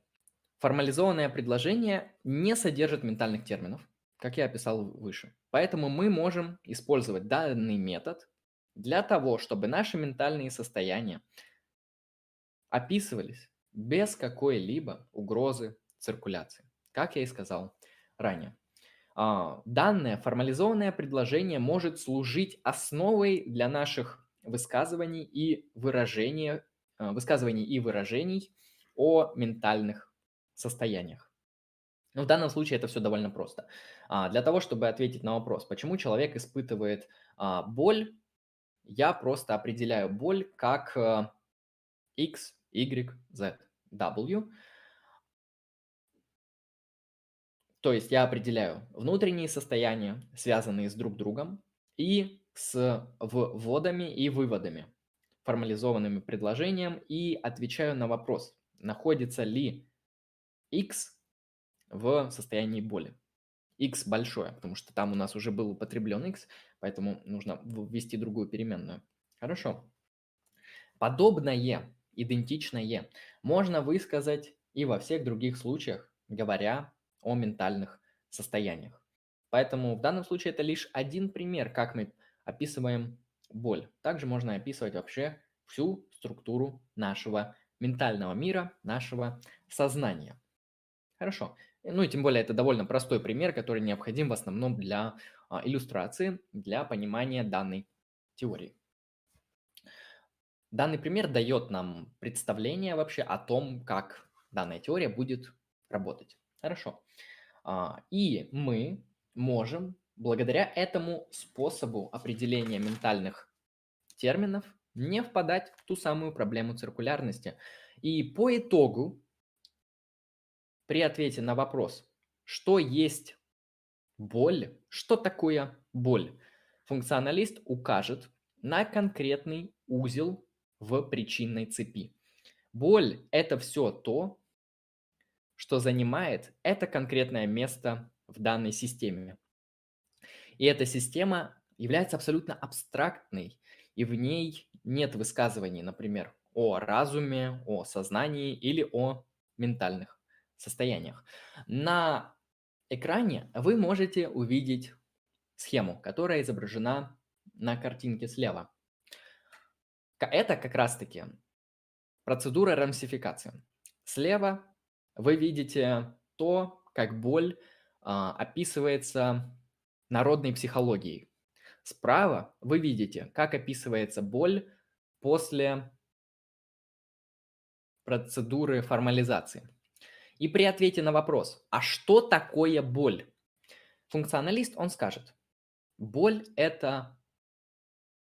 формализованное предложение не содержит ментальных терминов, как я описал выше. Поэтому мы можем использовать данный метод для того, чтобы наши ментальные состояния описывались без какой-либо угрозы циркуляции, как я и сказал ранее. А, данное формализованное предложение может служить основой для наших высказываний и выражений, а, высказываний и выражений о ментальных состояниях. Но в данном случае это все довольно просто. А, для того, чтобы ответить на вопрос, почему человек испытывает боль, я просто определяю боль как x, y, z, w – То есть я определяю внутренние состояния, связанные с друг другом, и с вводами и выводами, формализованными предложением, и отвечаю на вопрос, находится ли x в состоянии боли. x большое, потому что там у нас уже был употреблен x, поэтому нужно ввести другую переменную. Хорошо. Подобное, идентичное можно высказать и во всех других случаях, говоря о ментальных состояниях. Поэтому в данном случае это лишь один пример, как мы описываем боль. Также можно описывать вообще всю структуру нашего ментального мира, нашего сознания. Хорошо. Ну и тем более это довольно простой пример, который необходим в основном для а, иллюстрации, для понимания данной теории. Данный пример дает нам представление вообще о том, как данная теория будет работать. Хорошо. А, и мы можем благодаря этому способу определения ментальных терминов не впадать в ту самую проблему циркулярности. И по итогу, при ответе на вопрос, что есть боль, что такое боль, функционалист укажет на конкретный узел в причинной цепи. Боль – это все то, что занимает это конкретное место в данной системе. И эта система является абсолютно абстрактной, и в ней нет высказываний, например, о разуме, о сознании или о ментальных состояниях. На экране вы можете увидеть схему, которая изображена на картинке слева. Это как раз-таки процедура рамсификации. Слева вы видите то, как боль а, описывается народной психологией. Справа вы видите, как описывается боль после процедуры формализации. И при ответе на вопрос, а что такое боль? Функционалист, он скажет, Боль – это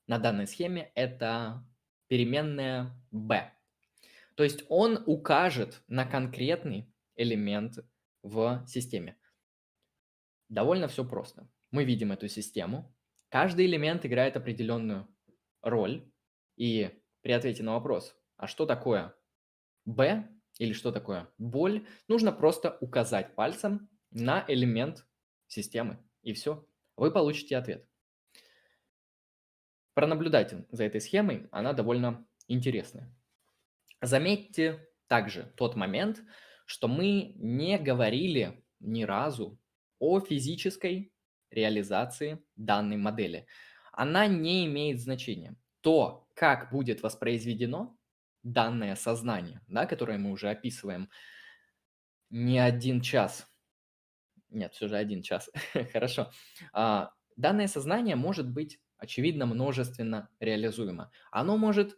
на данной схеме это переменная b. То есть он укажет на конкретный элемент в системе. Довольно все просто. Мы видим эту систему. Каждый элемент играет определенную роль. И при ответе на вопрос, а что такое b или что такое боль, нужно просто указать пальцем на элемент системы. И все. Вы получите ответ. Пронаблюдайте за этой схемой, она довольно интересная. Заметьте также тот момент, что мы не говорили ни разу о физической реализации данной модели. Она не имеет значения. То, как будет воспроизведено данное сознание, да, которое мы уже описываем не один час. Нет, все же один час. Хорошо. А, данное сознание может быть очевидно, множественно реализуемо. Оно может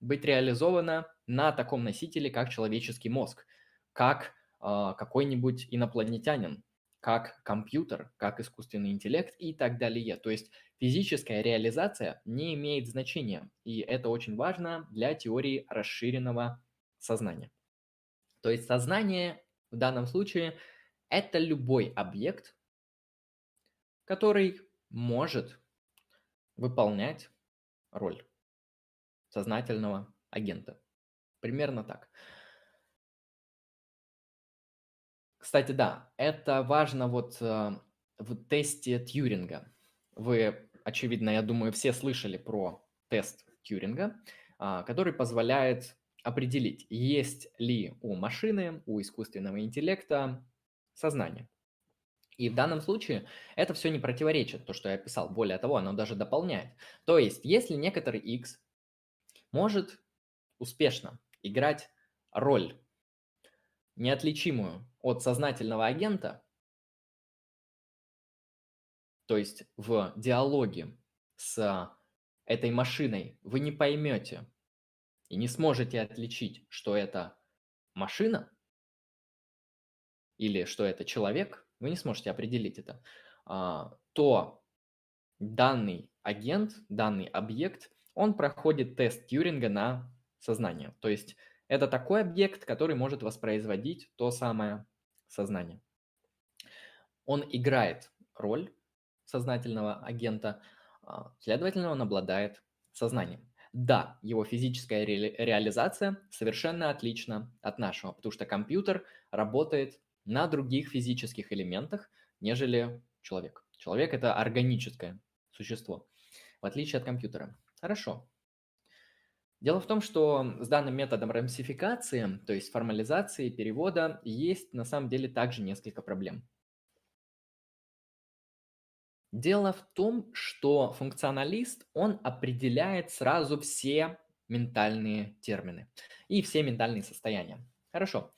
быть реализовано на таком носителе, как человеческий мозг, как э, какой-нибудь инопланетянин, как компьютер, как искусственный интеллект и так далее. То есть физическая реализация не имеет значения, и это очень важно для теории расширенного сознания. То есть сознание в данном случае это любой объект, который может выполнять роль сознательного агента. Примерно так. Кстати, да, это важно вот э, в тесте Тьюринга. Вы, очевидно, я думаю, все слышали про тест Тьюринга, э, который позволяет определить, есть ли у машины, у искусственного интеллекта сознание. И в данном случае это все не противоречит, то, что я писал. Более того, оно даже дополняет. То есть, если некоторый x может успешно играть роль, неотличимую от сознательного агента, то есть в диалоге с этой машиной вы не поймете и не сможете отличить, что это машина или что это человек – вы не сможете определить это, а, то данный агент, данный объект, он проходит тест Тьюринга на сознание. То есть это такой объект, который может воспроизводить то самое сознание. Он играет роль сознательного агента, а, следовательно, он обладает сознанием. Да, его физическая ре- реализация совершенно отлична от нашего, потому что компьютер работает на других физических элементах, нежели человек. Человек – это органическое существо, в отличие от компьютера. Хорошо. Дело в том, что с данным методом рамсификации, то есть формализации перевода, есть на самом деле также несколько проблем. Дело в том, что функционалист, он определяет сразу все ментальные термины и все ментальные состояния. Хорошо.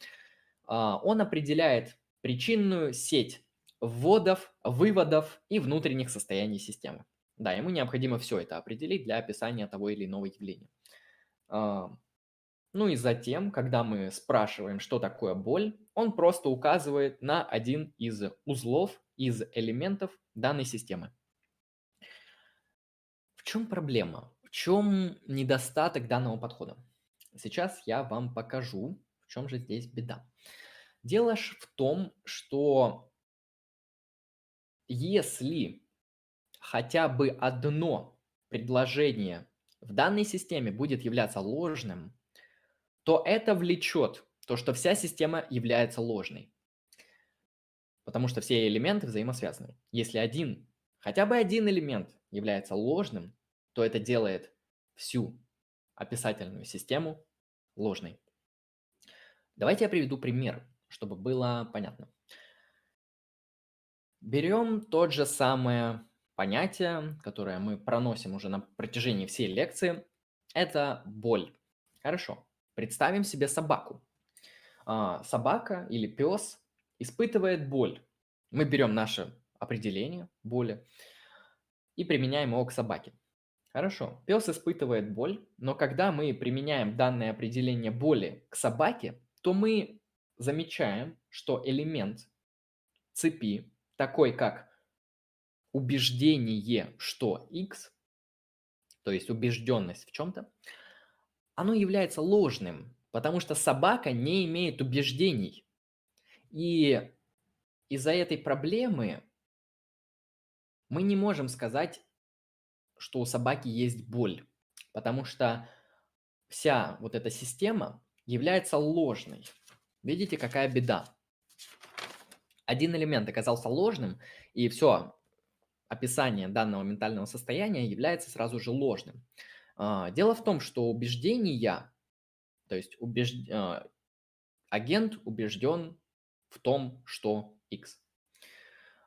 А, он определяет причинную сеть вводов, выводов и внутренних состояний системы. Да, ему необходимо все это определить для описания того или иного явления. А, ну и затем, когда мы спрашиваем, что такое боль, он просто указывает на один из узлов, из элементов данной системы. В чем проблема? В чем недостаток данного подхода? Сейчас я вам покажу, в чем же здесь беда. Дело в том, что если хотя бы одно предложение в данной системе будет являться ложным, то это влечет то, что вся система является ложной. Потому что все элементы взаимосвязаны. Если один, хотя бы один элемент является ложным, то это делает всю описательную систему ложной. Давайте я приведу пример чтобы было понятно. Берем тот же самое понятие, которое мы проносим уже на протяжении всей лекции. Это боль. Хорошо. Представим себе собаку. А, собака или пес испытывает боль. Мы берем наше определение боли и применяем его к собаке. Хорошо, пес испытывает боль, но когда мы применяем данное определение боли к собаке, то мы замечаем, что элемент цепи, такой как убеждение, что x, то есть убежденность в чем-то, оно является ложным, потому что собака не имеет убеждений. И из-за этой проблемы мы не можем сказать, что у собаки есть боль, потому что вся вот эта система является ложной. Видите, какая беда? Один элемент оказался ложным, и все, описание данного ментального состояния является сразу же ложным. А, дело в том, что убеждения, то есть убежд... А, агент убежден в том, что X.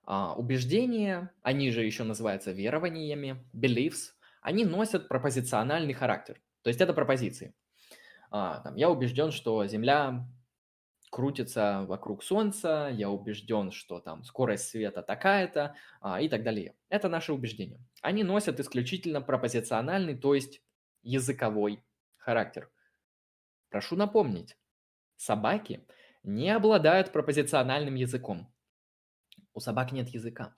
А, убеждения, они же еще называются верованиями, beliefs, они носят пропозициональный характер. То есть это пропозиции. Я убежден, что Земля крутится вокруг Солнца, я убежден, что там скорость света такая-то а, и так далее. Это наши убеждения. Они носят исключительно пропозициональный, то есть языковой характер. Прошу напомнить, собаки не обладают пропозициональным языком. У собак нет языка.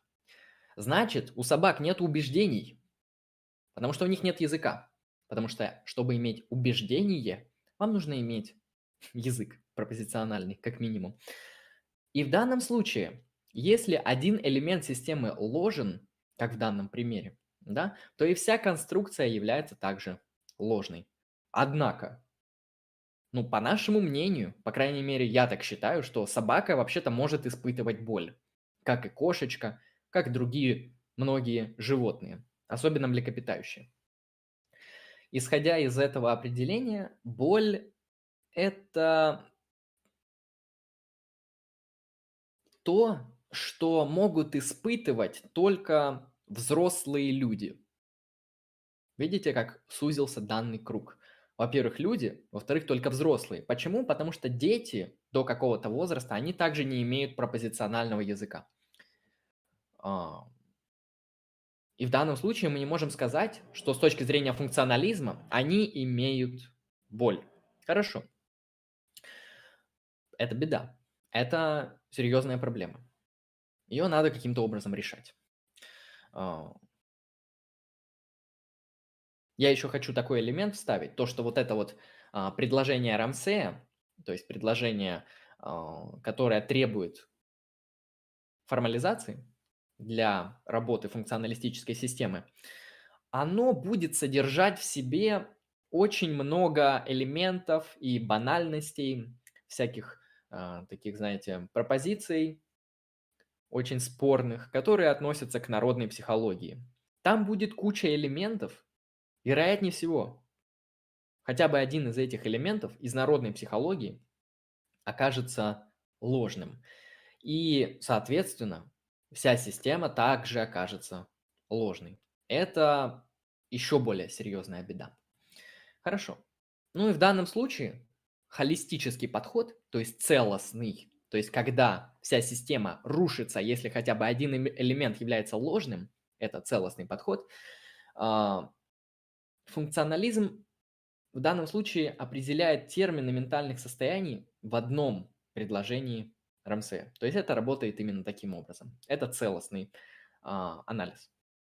Значит, у собак нет убеждений, потому что у них нет языка. Потому что, чтобы иметь убеждение, вам нужно иметь язык пропозициональный, как минимум. И в данном случае, если один элемент системы ложен, как в данном примере, да, то и вся конструкция является также ложной. Однако, ну, по нашему мнению, по крайней мере, я так считаю, что собака вообще-то может испытывать боль, как и кошечка, как другие многие животные, особенно млекопитающие. Исходя из этого определения, боль – это то, что могут испытывать только взрослые люди. Видите, как сузился данный круг? Во-первых, люди, во-вторых, только взрослые. Почему? Потому что дети до какого-то возраста, они также не имеют пропозиционального языка. А, и в данном случае мы не можем сказать, что с точки зрения функционализма они имеют боль. Хорошо. Это беда. Это серьезная проблема. Ее надо каким-то образом решать. А. Я еще хочу такой элемент вставить, то, что вот это вот а, предложение Рамсея, то есть предложение, а, которое требует формализации для работы функционалистической системы, оно будет содержать в себе очень много элементов и банальностей, всяких таких, знаете, пропозиций, очень спорных, которые относятся к народной психологии. Там будет куча элементов, вероятнее всего, хотя бы один из этих элементов из народной психологии окажется ложным. И, соответственно, вся система также окажется ложной. Это еще более серьезная беда. Хорошо. Ну и в данном случае холистический подход, то есть целостный, то есть когда вся система рушится, если хотя бы один элемент является ложным, это целостный подход, а, функционализм в данном случае определяет термины ментальных состояний в одном предложении Рамсея. То есть это работает именно таким образом. Это целостный а, анализ.